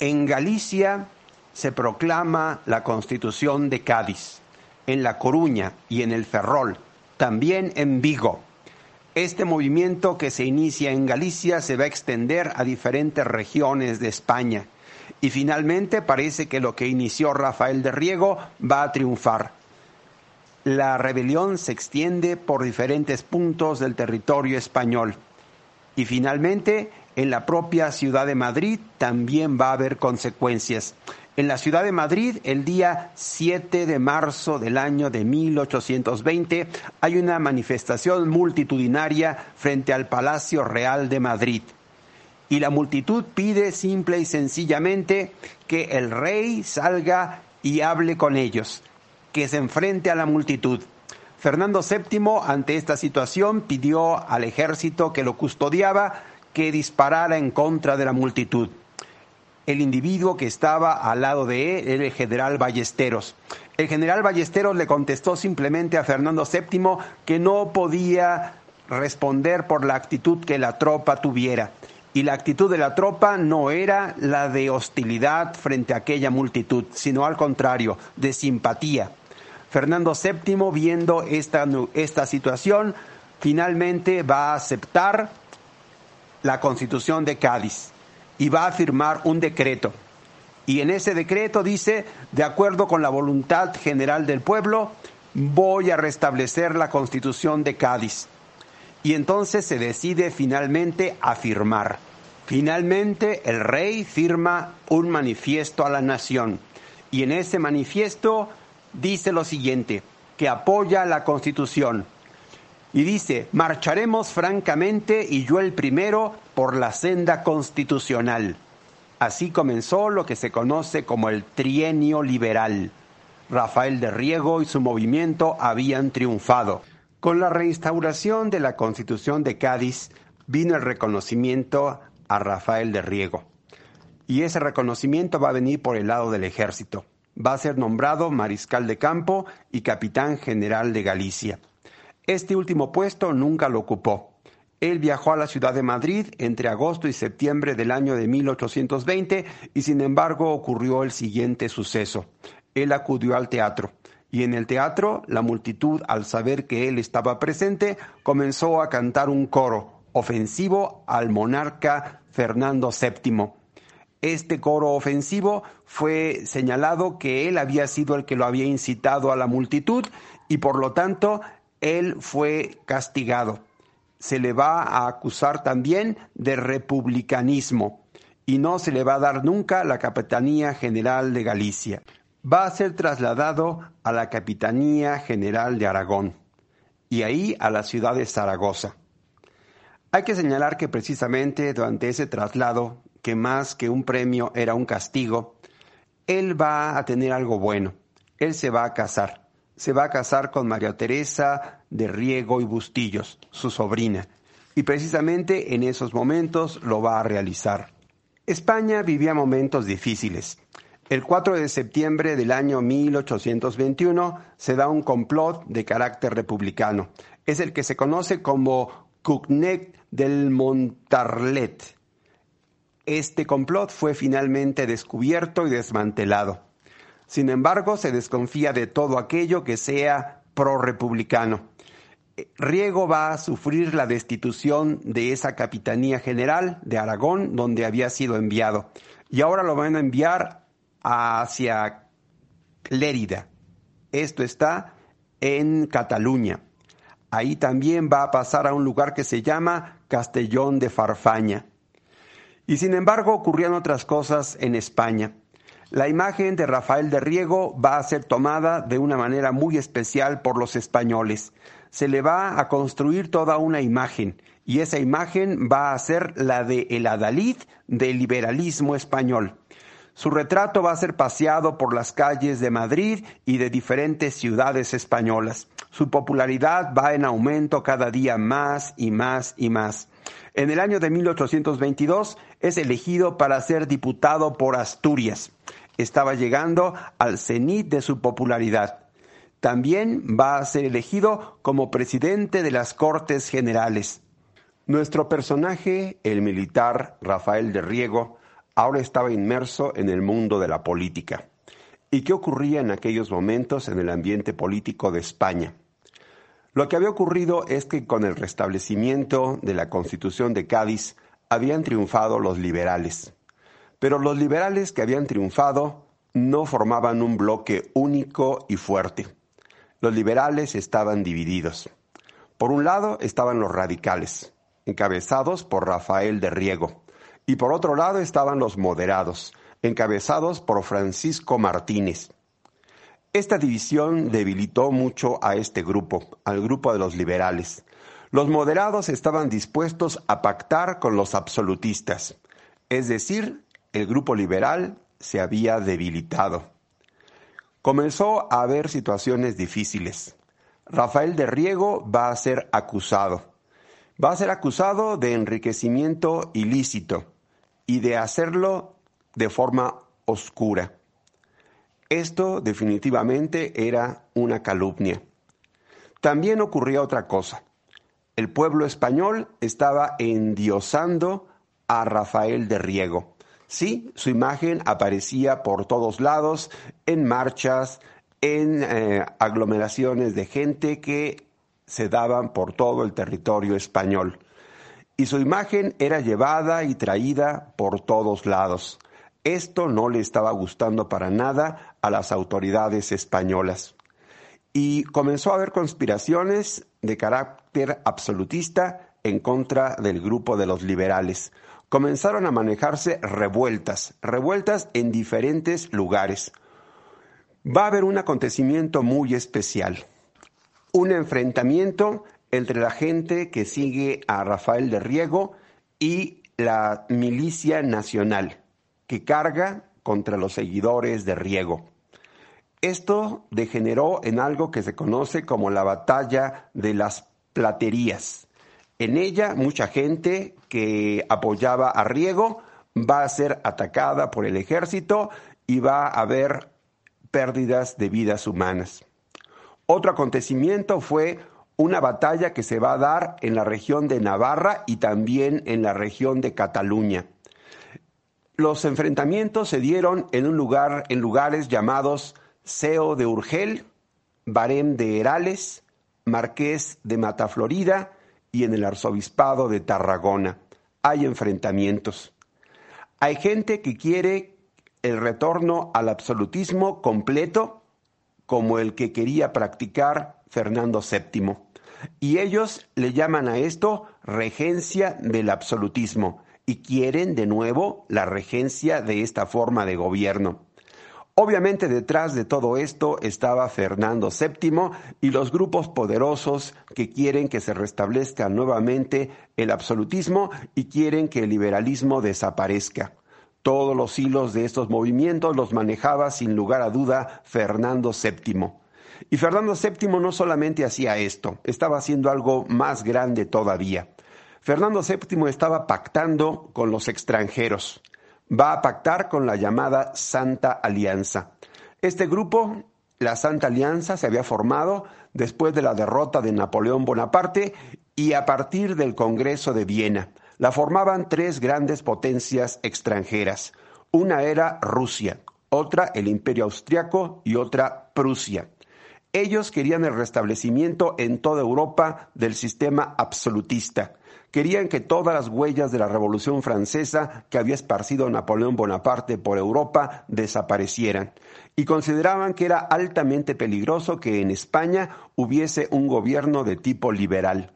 En Galicia se proclama la Constitución de Cádiz, en La Coruña y en el Ferrol, también en Vigo. Este movimiento que se inicia en Galicia se va a extender a diferentes regiones de España y finalmente parece que lo que inició Rafael de Riego va a triunfar. La rebelión se extiende por diferentes puntos del territorio español. Y finalmente, en la propia ciudad de Madrid también va a haber consecuencias. En la ciudad de Madrid, el día 7 de marzo del año de 1820, hay una manifestación multitudinaria frente al Palacio Real de Madrid. Y la multitud pide simple y sencillamente que el rey salga y hable con ellos, que se enfrente a la multitud. Fernando VII, ante esta situación, pidió al ejército que lo custodiaba que disparara en contra de la multitud. El individuo que estaba al lado de él era el general Ballesteros. El general Ballesteros le contestó simplemente a Fernando VII que no podía responder por la actitud que la tropa tuviera. Y la actitud de la tropa no era la de hostilidad frente a aquella multitud, sino al contrario, de simpatía. Fernando VII, viendo esta, esta situación, finalmente va a aceptar la constitución de Cádiz y va a firmar un decreto. Y en ese decreto dice, de acuerdo con la voluntad general del pueblo, voy a restablecer la constitución de Cádiz. Y entonces se decide finalmente a firmar. Finalmente el rey firma un manifiesto a la nación. Y en ese manifiesto dice lo siguiente, que apoya la Constitución. Y dice, marcharemos francamente y yo el primero por la senda constitucional. Así comenzó lo que se conoce como el trienio liberal. Rafael de Riego y su movimiento habían triunfado. Con la reinstauración de la Constitución de Cádiz vino el reconocimiento a Rafael de Riego. Y ese reconocimiento va a venir por el lado del ejército va a ser nombrado mariscal de campo y capitán general de Galicia. Este último puesto nunca lo ocupó. Él viajó a la ciudad de Madrid entre agosto y septiembre del año de 1820 y sin embargo ocurrió el siguiente suceso. Él acudió al teatro y en el teatro la multitud al saber que él estaba presente comenzó a cantar un coro ofensivo al monarca Fernando VII este coro ofensivo fue señalado que él había sido el que lo había incitado a la multitud y por lo tanto él fue castigado. se le va a acusar también de republicanismo y no se le va a dar nunca la Capitanía General de Galicia. Va a ser trasladado a la Capitanía General de Aragón y ahí a la ciudad de Zaragoza. Hay que señalar que precisamente durante ese traslado, que más que un premio era un castigo, él va a tener algo bueno. Él se va a casar. Se va a casar con María Teresa de Riego y Bustillos, su sobrina. Y precisamente en esos momentos lo va a realizar. España vivía momentos difíciles. El 4 de septiembre del año 1821 se da un complot de carácter republicano. Es el que se conoce como Cucnet del Montarlet. Este complot fue finalmente descubierto y desmantelado. Sin embargo, se desconfía de todo aquello que sea pro-republicano. Riego va a sufrir la destitución de esa capitanía general de Aragón, donde había sido enviado. Y ahora lo van a enviar hacia Lérida. Esto está en Cataluña. Ahí también va a pasar a un lugar que se llama Castellón de Farfaña. Y sin embargo ocurrían otras cosas en España. La imagen de Rafael de Riego va a ser tomada de una manera muy especial por los españoles se le va a construir toda una imagen y esa imagen va a ser la de el adalid del liberalismo español. Su retrato va a ser paseado por las calles de Madrid y de diferentes ciudades españolas. Su popularidad va en aumento cada día más y más y más. En el año de 1822 es elegido para ser diputado por Asturias. Estaba llegando al cenit de su popularidad. También va a ser elegido como presidente de las Cortes Generales. Nuestro personaje, el militar Rafael de Riego, ahora estaba inmerso en el mundo de la política. ¿Y qué ocurría en aquellos momentos en el ambiente político de España? Lo que había ocurrido es que con el restablecimiento de la Constitución de Cádiz habían triunfado los liberales. Pero los liberales que habían triunfado no formaban un bloque único y fuerte. Los liberales estaban divididos. Por un lado estaban los radicales, encabezados por Rafael de Riego, y por otro lado estaban los moderados, encabezados por Francisco Martínez. Esta división debilitó mucho a este grupo, al grupo de los liberales. Los moderados estaban dispuestos a pactar con los absolutistas, es decir, el grupo liberal se había debilitado comenzó a haber situaciones difíciles. Rafael de Riego va a ser acusado. Va a ser acusado de enriquecimiento ilícito y de hacerlo de forma oscura. Esto definitivamente era una calumnia. También ocurría otra cosa. El pueblo español estaba endiosando a Rafael de Riego. Sí, su imagen aparecía por todos lados, en marchas, en eh, aglomeraciones de gente que se daban por todo el territorio español. Y su imagen era llevada y traída por todos lados. Esto no le estaba gustando para nada a las autoridades españolas. Y comenzó a haber conspiraciones de carácter absolutista en contra del grupo de los liberales comenzaron a manejarse revueltas, revueltas en diferentes lugares. Va a haber un acontecimiento muy especial, un enfrentamiento entre la gente que sigue a Rafael de Riego y la milicia nacional, que carga contra los seguidores de Riego. Esto degeneró en algo que se conoce como la batalla de las platerías. En ella, mucha gente que apoyaba a Riego va a ser atacada por el ejército y va a haber pérdidas de vidas humanas. Otro acontecimiento fue una batalla que se va a dar en la región de Navarra y también en la región de Cataluña. Los enfrentamientos se dieron en un lugar en lugares llamados Seo de Urgel, Barem de Herales, Marqués de Mataflorida y en el arzobispado de Tarragona. Hay enfrentamientos. Hay gente que quiere el retorno al absolutismo completo como el que quería practicar Fernando VII. y ellos le llaman a esto regencia del absolutismo y quieren de nuevo la regencia de esta forma de gobierno. Obviamente detrás de todo esto estaba Fernando VII y los grupos poderosos que quieren que se restablezca nuevamente el absolutismo y quieren que el liberalismo desaparezca. Todos los hilos de estos movimientos los manejaba sin lugar a duda Fernando VII. Y Fernando VII no solamente hacía esto, estaba haciendo algo más grande todavía. Fernando VII estaba pactando con los extranjeros va a pactar con la llamada Santa Alianza. Este grupo, la Santa Alianza, se había formado después de la derrota de Napoleón Bonaparte y a partir del Congreso de Viena. La formaban tres grandes potencias extranjeras. Una era Rusia, otra el Imperio Austriaco y otra Prusia. Ellos querían el restablecimiento en toda Europa del sistema absolutista Querían que todas las huellas de la Revolución Francesa que había esparcido Napoleón Bonaparte por Europa desaparecieran y consideraban que era altamente peligroso que en España hubiese un gobierno de tipo liberal.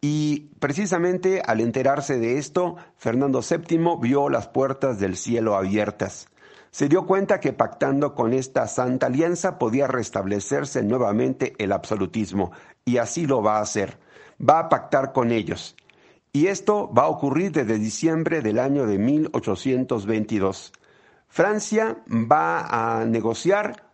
Y precisamente al enterarse de esto, Fernando VII vio las puertas del cielo abiertas. Se dio cuenta que pactando con esta santa alianza podía restablecerse nuevamente el absolutismo, y así lo va a hacer. Va a pactar con ellos. Y esto va a ocurrir desde diciembre del año de 1822. Francia va a negociar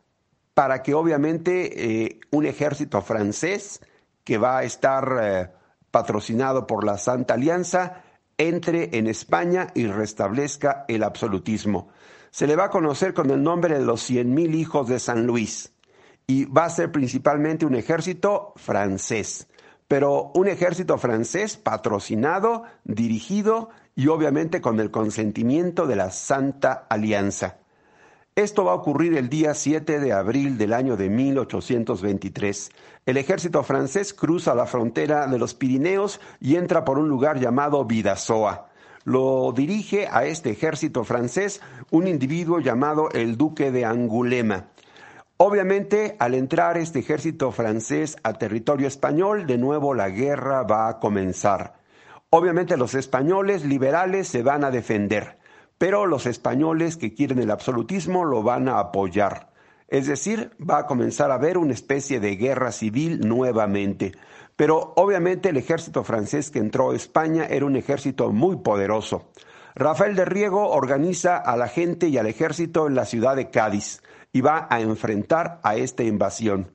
para que obviamente eh, un ejército francés que va a estar eh, patrocinado por la Santa Alianza entre en España y restablezca el absolutismo. Se le va a conocer con el nombre de los cien mil hijos de San Luis y va a ser principalmente un ejército francés pero un ejército francés patrocinado, dirigido y obviamente con el consentimiento de la Santa Alianza. Esto va a ocurrir el día 7 de abril del año de 1823. El ejército francés cruza la frontera de los Pirineos y entra por un lugar llamado Vidasoa. Lo dirige a este ejército francés un individuo llamado el duque de Angulema. Obviamente, al entrar este ejército francés a territorio español, de nuevo la guerra va a comenzar. Obviamente los españoles liberales se van a defender, pero los españoles que quieren el absolutismo lo van a apoyar. Es decir, va a comenzar a haber una especie de guerra civil nuevamente. Pero obviamente el ejército francés que entró a España era un ejército muy poderoso. Rafael de Riego organiza a la gente y al ejército en la ciudad de Cádiz y va a enfrentar a esta invasión.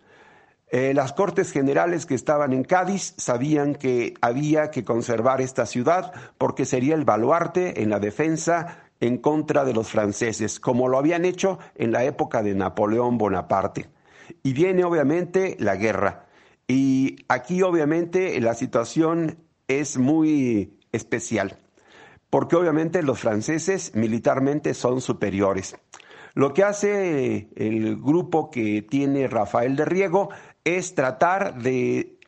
Eh, las Cortes Generales que estaban en Cádiz sabían que había que conservar esta ciudad porque sería el baluarte en la defensa en contra de los franceses, como lo habían hecho en la época de Napoleón Bonaparte. Y viene obviamente la guerra. Y aquí obviamente la situación es muy especial, porque obviamente los franceses militarmente son superiores. Lo que hace el grupo que tiene Rafael de Riego es tratar de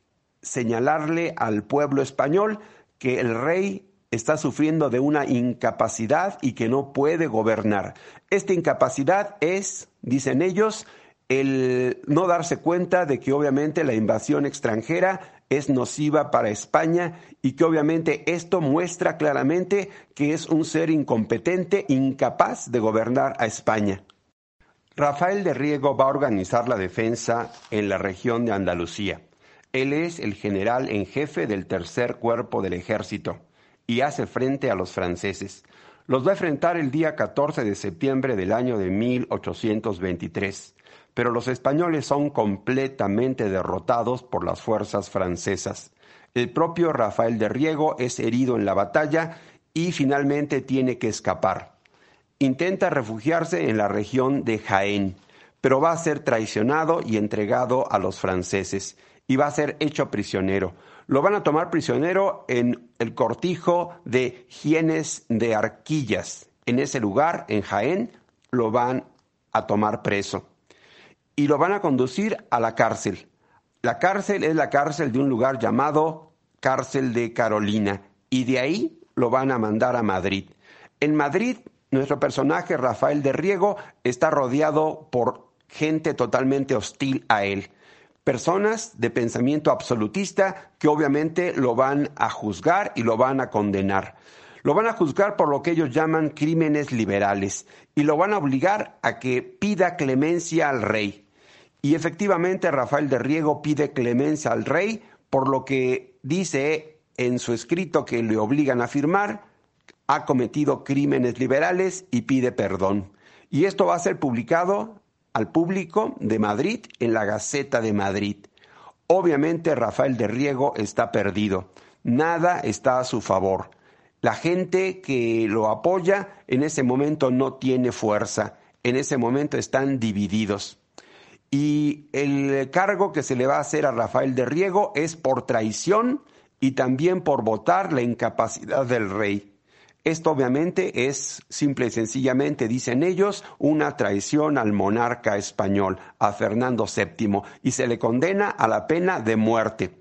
señalarle al pueblo español que el rey está sufriendo de una incapacidad y que no puede gobernar. Esta incapacidad es, dicen ellos, el no darse cuenta de que obviamente la invasión extranjera es nociva para España y que obviamente esto muestra claramente que es un ser incompetente, incapaz de gobernar a España. Rafael de Riego va a organizar la defensa en la región de Andalucía. Él es el general en jefe del tercer cuerpo del ejército y hace frente a los franceses. Los va a enfrentar el día 14 de septiembre del año de 1823 pero los españoles son completamente derrotados por las fuerzas francesas. El propio Rafael de Riego es herido en la batalla y finalmente tiene que escapar. Intenta refugiarse en la región de Jaén, pero va a ser traicionado y entregado a los franceses y va a ser hecho prisionero. Lo van a tomar prisionero en el cortijo de Gienes de Arquillas. En ese lugar, en Jaén, lo van a tomar preso y lo van a conducir a la cárcel. La cárcel es la cárcel de un lugar llamado Cárcel de Carolina y de ahí lo van a mandar a Madrid. En Madrid, nuestro personaje Rafael de Riego está rodeado por gente totalmente hostil a él, personas de pensamiento absolutista que obviamente lo van a juzgar y lo van a condenar. Lo van a juzgar por lo que ellos llaman crímenes liberales y lo van a obligar a que pida clemencia al rey. Y efectivamente Rafael de Riego pide clemencia al rey por lo que dice en su escrito que le obligan a firmar, ha cometido crímenes liberales y pide perdón. Y esto va a ser publicado al público de Madrid en la Gaceta de Madrid. Obviamente Rafael de Riego está perdido. Nada está a su favor. La gente que lo apoya en ese momento no tiene fuerza. En ese momento están divididos. Y el cargo que se le va a hacer a Rafael de Riego es por traición y también por votar la incapacidad del rey. Esto obviamente es simple y sencillamente, dicen ellos, una traición al monarca español, a Fernando VII, y se le condena a la pena de muerte.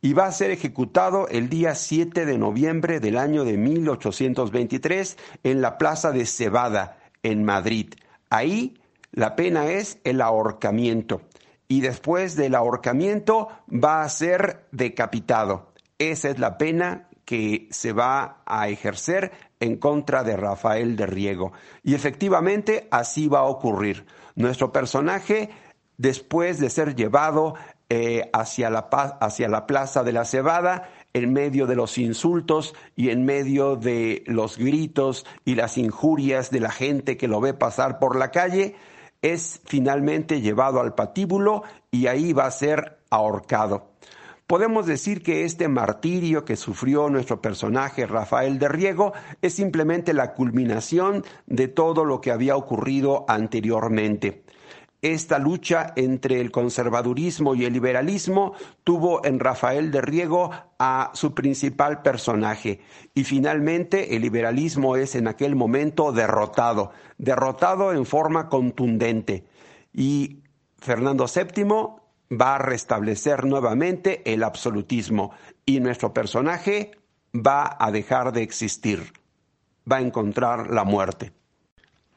Y va a ser ejecutado el día 7 de noviembre del año de 1823 en la Plaza de Cebada, en Madrid. Ahí la pena es el ahorcamiento. Y después del ahorcamiento va a ser decapitado. Esa es la pena que se va a ejercer en contra de Rafael de Riego. Y efectivamente así va a ocurrir. Nuestro personaje, después de ser llevado eh, hacia, la, hacia la Plaza de la Cebada, en medio de los insultos y en medio de los gritos y las injurias de la gente que lo ve pasar por la calle, es finalmente llevado al patíbulo y ahí va a ser ahorcado. Podemos decir que este martirio que sufrió nuestro personaje Rafael de Riego es simplemente la culminación de todo lo que había ocurrido anteriormente. Esta lucha entre el conservadurismo y el liberalismo tuvo en Rafael de Riego a su principal personaje y finalmente el liberalismo es en aquel momento derrotado, derrotado en forma contundente y Fernando VII va a restablecer nuevamente el absolutismo y nuestro personaje va a dejar de existir, va a encontrar la muerte.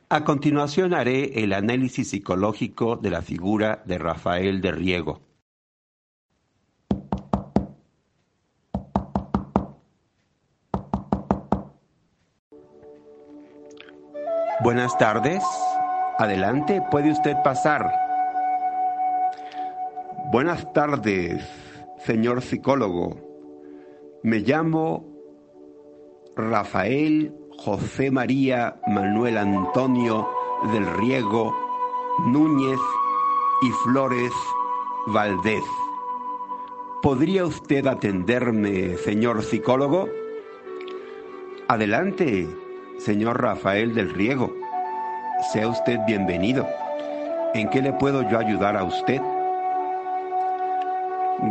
A continuación haré el análisis psicológico de la figura de Rafael de Riego. Buenas tardes. Adelante, puede usted pasar. Buenas tardes, señor psicólogo. Me llamo Rafael José María Manuel Antonio del Riego Núñez y Flores Valdés. ¿Podría usted atenderme, señor psicólogo? Adelante, señor Rafael del Riego. Sea usted bienvenido. ¿En qué le puedo yo ayudar a usted?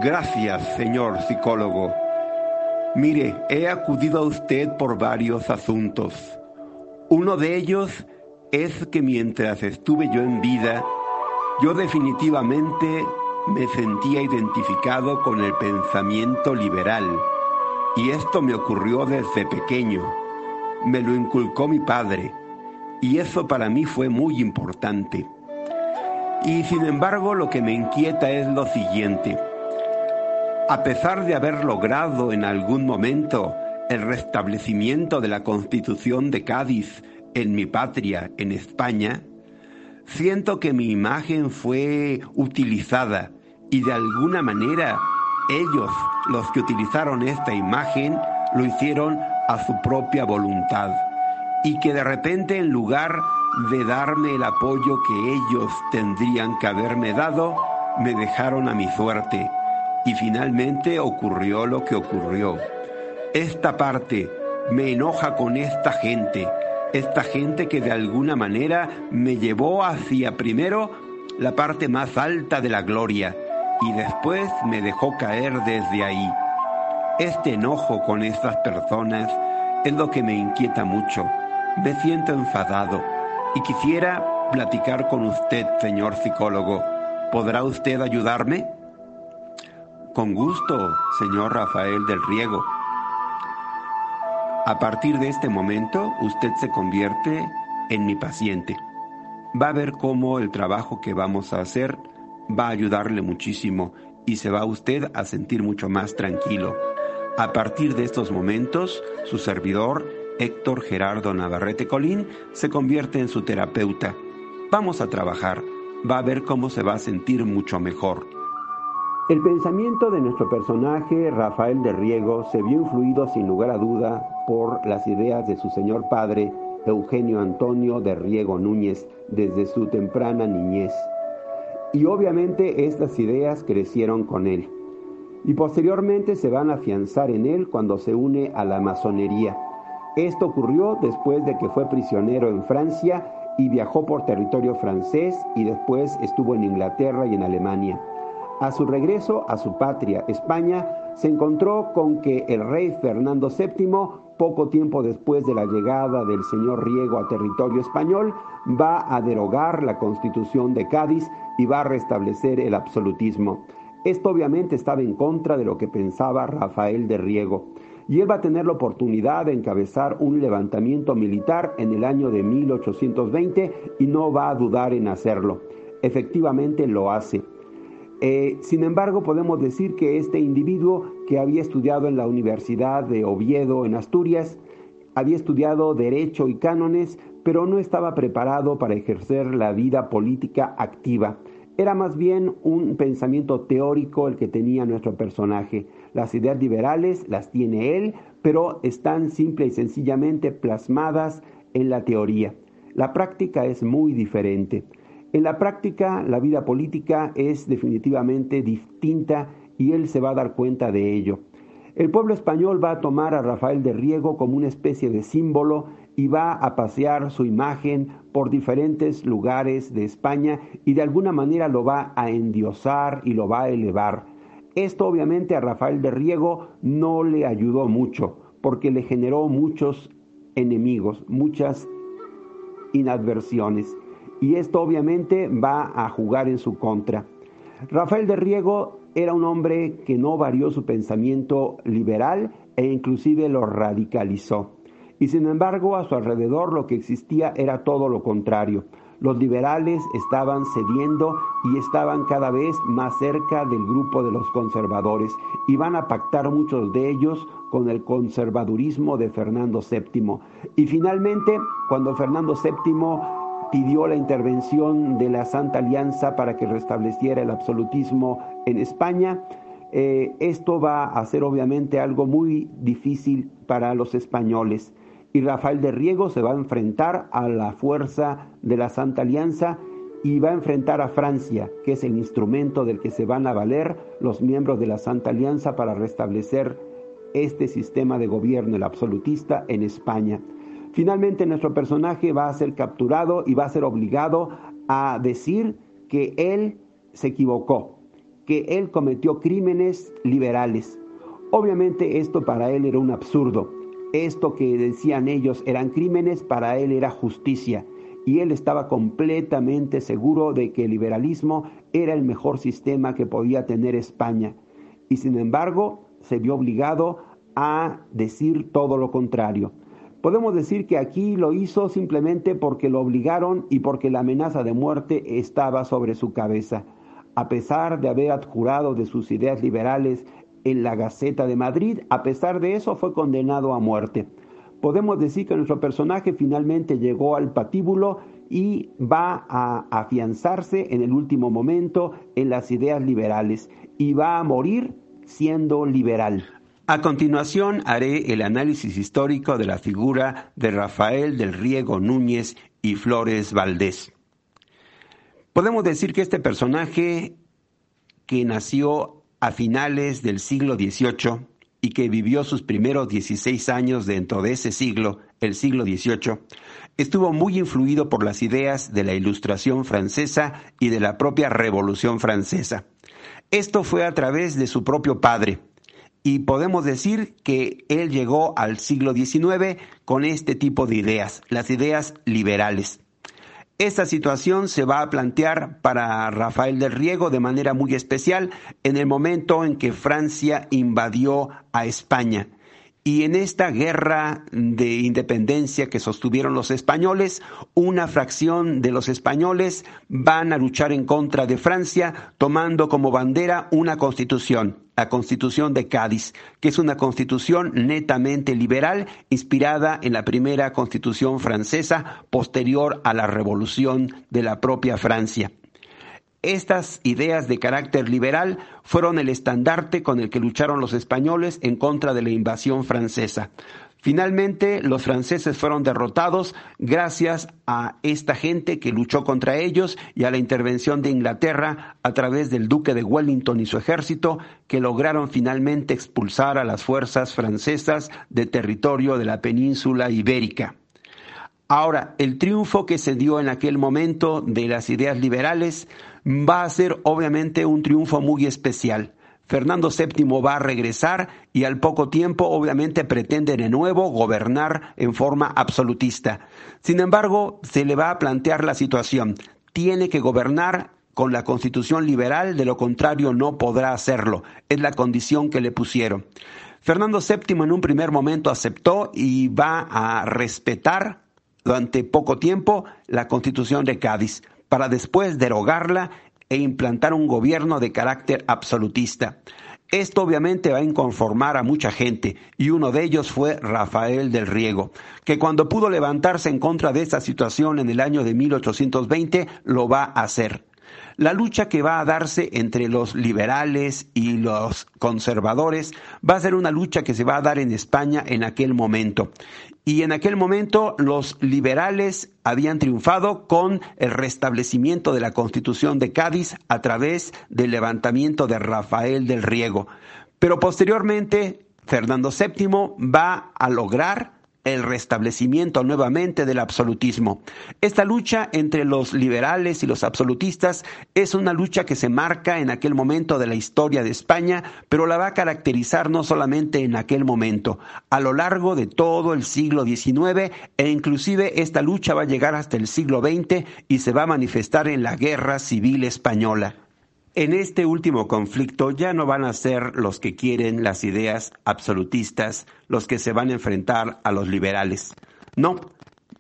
Gracias, señor psicólogo. Mire, he acudido a usted por varios asuntos. Uno de ellos es que mientras estuve yo en vida, yo definitivamente me sentía identificado con el pensamiento liberal. Y esto me ocurrió desde pequeño. Me lo inculcó mi padre. Y eso para mí fue muy importante. Y sin embargo lo que me inquieta es lo siguiente a pesar de haber logrado en algún momento el restablecimiento de la Constitución de Cádiz en mi patria, en España, siento que mi imagen fue utilizada y de alguna manera ellos, los que utilizaron esta imagen, lo hicieron a su propia voluntad. Y que de repente en lugar de darme el apoyo que ellos tendrían que haberme dado, me dejaron a mi suerte y finalmente ocurrió lo que ocurrió. Esta parte me enoja con esta gente, esta gente que de alguna manera me llevó hacia primero la parte más alta de la gloria y después me dejó caer desde ahí. Este enojo con estas personas es lo que me inquieta mucho. Me siento enfadado y quisiera platicar con usted, señor psicólogo. ¿Podrá usted ayudarme? Con gusto, señor Rafael del Riego. A partir de este momento, usted se convierte en mi paciente. Va a ver cómo el trabajo que vamos a hacer va a ayudarle muchísimo y se va usted a sentir mucho más tranquilo. A partir de estos momentos, su servidor, Héctor Gerardo Navarrete Colín, se convierte en su terapeuta. Vamos a trabajar, va a ver cómo se va a sentir mucho mejor. El pensamiento de nuestro personaje, Rafael de Riego, se vio influido sin lugar a duda por las ideas de su señor padre, Eugenio Antonio de Riego Núñez, desde su temprana niñez. Y obviamente estas ideas crecieron con él. Y posteriormente se van a afianzar en él cuando se une a la masonería. Esto ocurrió después de que fue prisionero en Francia y viajó por territorio francés y después estuvo en Inglaterra y en Alemania. A su regreso a su patria, España, se encontró con que el rey Fernando VII, poco tiempo después de la llegada del señor Riego a territorio español, va a derogar la constitución de Cádiz y va a restablecer el absolutismo. Esto obviamente estaba en contra de lo que pensaba Rafael de Riego, y él va a tener la oportunidad de encabezar un levantamiento militar en el año de 1820 y no va a dudar en hacerlo. Efectivamente lo hace. Eh, sin embargo, podemos decir que este individuo que había estudiado en la Universidad de Oviedo en Asturias, había estudiado Derecho y Cánones, pero no estaba preparado para ejercer la vida política activa. Era más bien un pensamiento teórico el que tenía nuestro personaje. Las ideas liberales las tiene él, pero están simple y sencillamente plasmadas en la teoría. La práctica es muy diferente. En la práctica, la vida política es definitivamente distinta y él se va a dar cuenta de ello. El pueblo español va a tomar a Rafael de Riego como una especie de símbolo y va a pasear su imagen por diferentes lugares de España y de alguna manera lo va a endiosar y lo va a elevar. Esto obviamente a Rafael de Riego no le ayudó mucho porque le generó muchos enemigos, muchas inadversiones y esto obviamente va a jugar en su contra. Rafael de Riego era un hombre que no varió su pensamiento liberal e inclusive lo radicalizó. Y sin embargo a su alrededor lo que existía era todo lo contrario. Los liberales estaban cediendo y estaban cada vez más cerca del grupo de los conservadores y van a pactar muchos de ellos con el conservadurismo de Fernando VII. Y finalmente, cuando Fernando VII pidió la intervención de la Santa Alianza para que restableciera el absolutismo en España. Eh, esto va a ser obviamente algo muy difícil para los españoles. Y Rafael de Riego se va a enfrentar a la fuerza de la Santa Alianza y va a enfrentar a Francia, que es el instrumento del que se van a valer los miembros de la Santa Alianza para restablecer este sistema de gobierno, el absolutista, en España. Finalmente nuestro personaje va a ser capturado y va a ser obligado a decir que él se equivocó, que él cometió crímenes liberales. Obviamente esto para él era un absurdo. Esto que decían ellos eran crímenes, para él era justicia. Y él estaba completamente seguro de que el liberalismo era el mejor sistema que podía tener España. Y sin embargo, se vio obligado a decir todo lo contrario. Podemos decir que aquí lo hizo simplemente porque lo obligaron y porque la amenaza de muerte estaba sobre su cabeza. A pesar de haber adjurado de sus ideas liberales en la Gaceta de Madrid, a pesar de eso fue condenado a muerte. Podemos decir que nuestro personaje finalmente llegó al patíbulo y va a afianzarse en el último momento en las ideas liberales y va a morir siendo liberal. A continuación haré el análisis histórico de la figura de Rafael del Riego Núñez y Flores Valdés. Podemos decir que este personaje que nació a finales del siglo XVIII y que vivió sus primeros 16 años dentro de ese siglo, el siglo XVIII, estuvo muy influido por las ideas de la Ilustración francesa y de la propia Revolución francesa. Esto fue a través de su propio padre, y podemos decir que él llegó al siglo XIX con este tipo de ideas, las ideas liberales. Esta situación se va a plantear para Rafael del Riego de manera muy especial en el momento en que Francia invadió a España Y en esta guerra de independencia que sostuvieron los españoles, una fracción de los españoles van a luchar en contra de Francia, tomando como bandera una constitución, la Constitución de Cádiz, que es una constitución netamente liberal, inspirada en la primera constitución francesa posterior a la revolución de la propia Francia. Estas ideas de carácter liberal fueron el estandarte con el que lucharon los españoles en contra de la invasión francesa. Finalmente, los franceses fueron derrotados gracias a esta gente que luchó contra ellos y a la intervención de Inglaterra a través del duque de Wellington y su ejército, que lograron finalmente expulsar a las fuerzas francesas de territorio de la península ibérica. Ahora, el triunfo que se dio en aquel momento de las ideas liberales va a ser obviamente un triunfo muy especial. Fernando VII va a regresar y al poco tiempo obviamente pretende de nuevo gobernar en forma absolutista. Sin embargo, se le va a plantear la situación. Tiene que gobernar con la constitución liberal, de lo contrario no podrá hacerlo. Es la condición que le pusieron. Fernando VII en un primer momento aceptó y va a respetar durante poco tiempo la constitución de Cádiz, para después derogarla e implantar un gobierno de carácter absolutista. Esto obviamente va a inconformar a mucha gente y uno de ellos fue Rafael del Riego, que cuando pudo levantarse en contra de esta situación en el año de 1820 lo va a hacer. La lucha que va a darse entre los liberales y los conservadores va a ser una lucha que se va a dar en España en aquel momento. Y en aquel momento los liberales habían triunfado con el restablecimiento de la Constitución de Cádiz a través del levantamiento de Rafael del Riego. Pero posteriormente Fernando VII va a lograr el restablecimiento nuevamente del absolutismo. Esta lucha entre los liberales y los absolutistas es una lucha que se marca en aquel momento de la historia de España, pero la va a caracterizar no solamente en aquel momento, a lo largo de todo el siglo XIX e inclusive esta lucha va a llegar hasta el siglo XX y se va a manifestar en la Guerra Civil Española. En este último conflicto ya no van a ser los que quieren las ideas absolutistas los que se van a enfrentar a los liberales. No,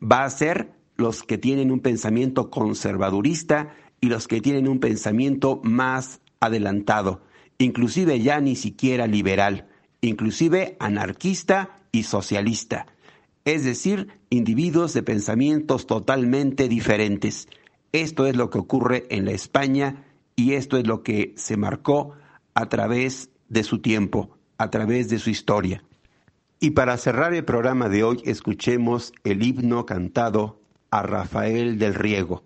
va a ser los que tienen un pensamiento conservadurista y los que tienen un pensamiento más adelantado, inclusive ya ni siquiera liberal, inclusive anarquista y socialista, es decir, individuos de pensamientos totalmente diferentes. Esto es lo que ocurre en la España y esto es lo que se marcó a través de su tiempo, a través de su historia. Y para cerrar el programa de hoy, escuchemos el himno cantado a Rafael del Riego.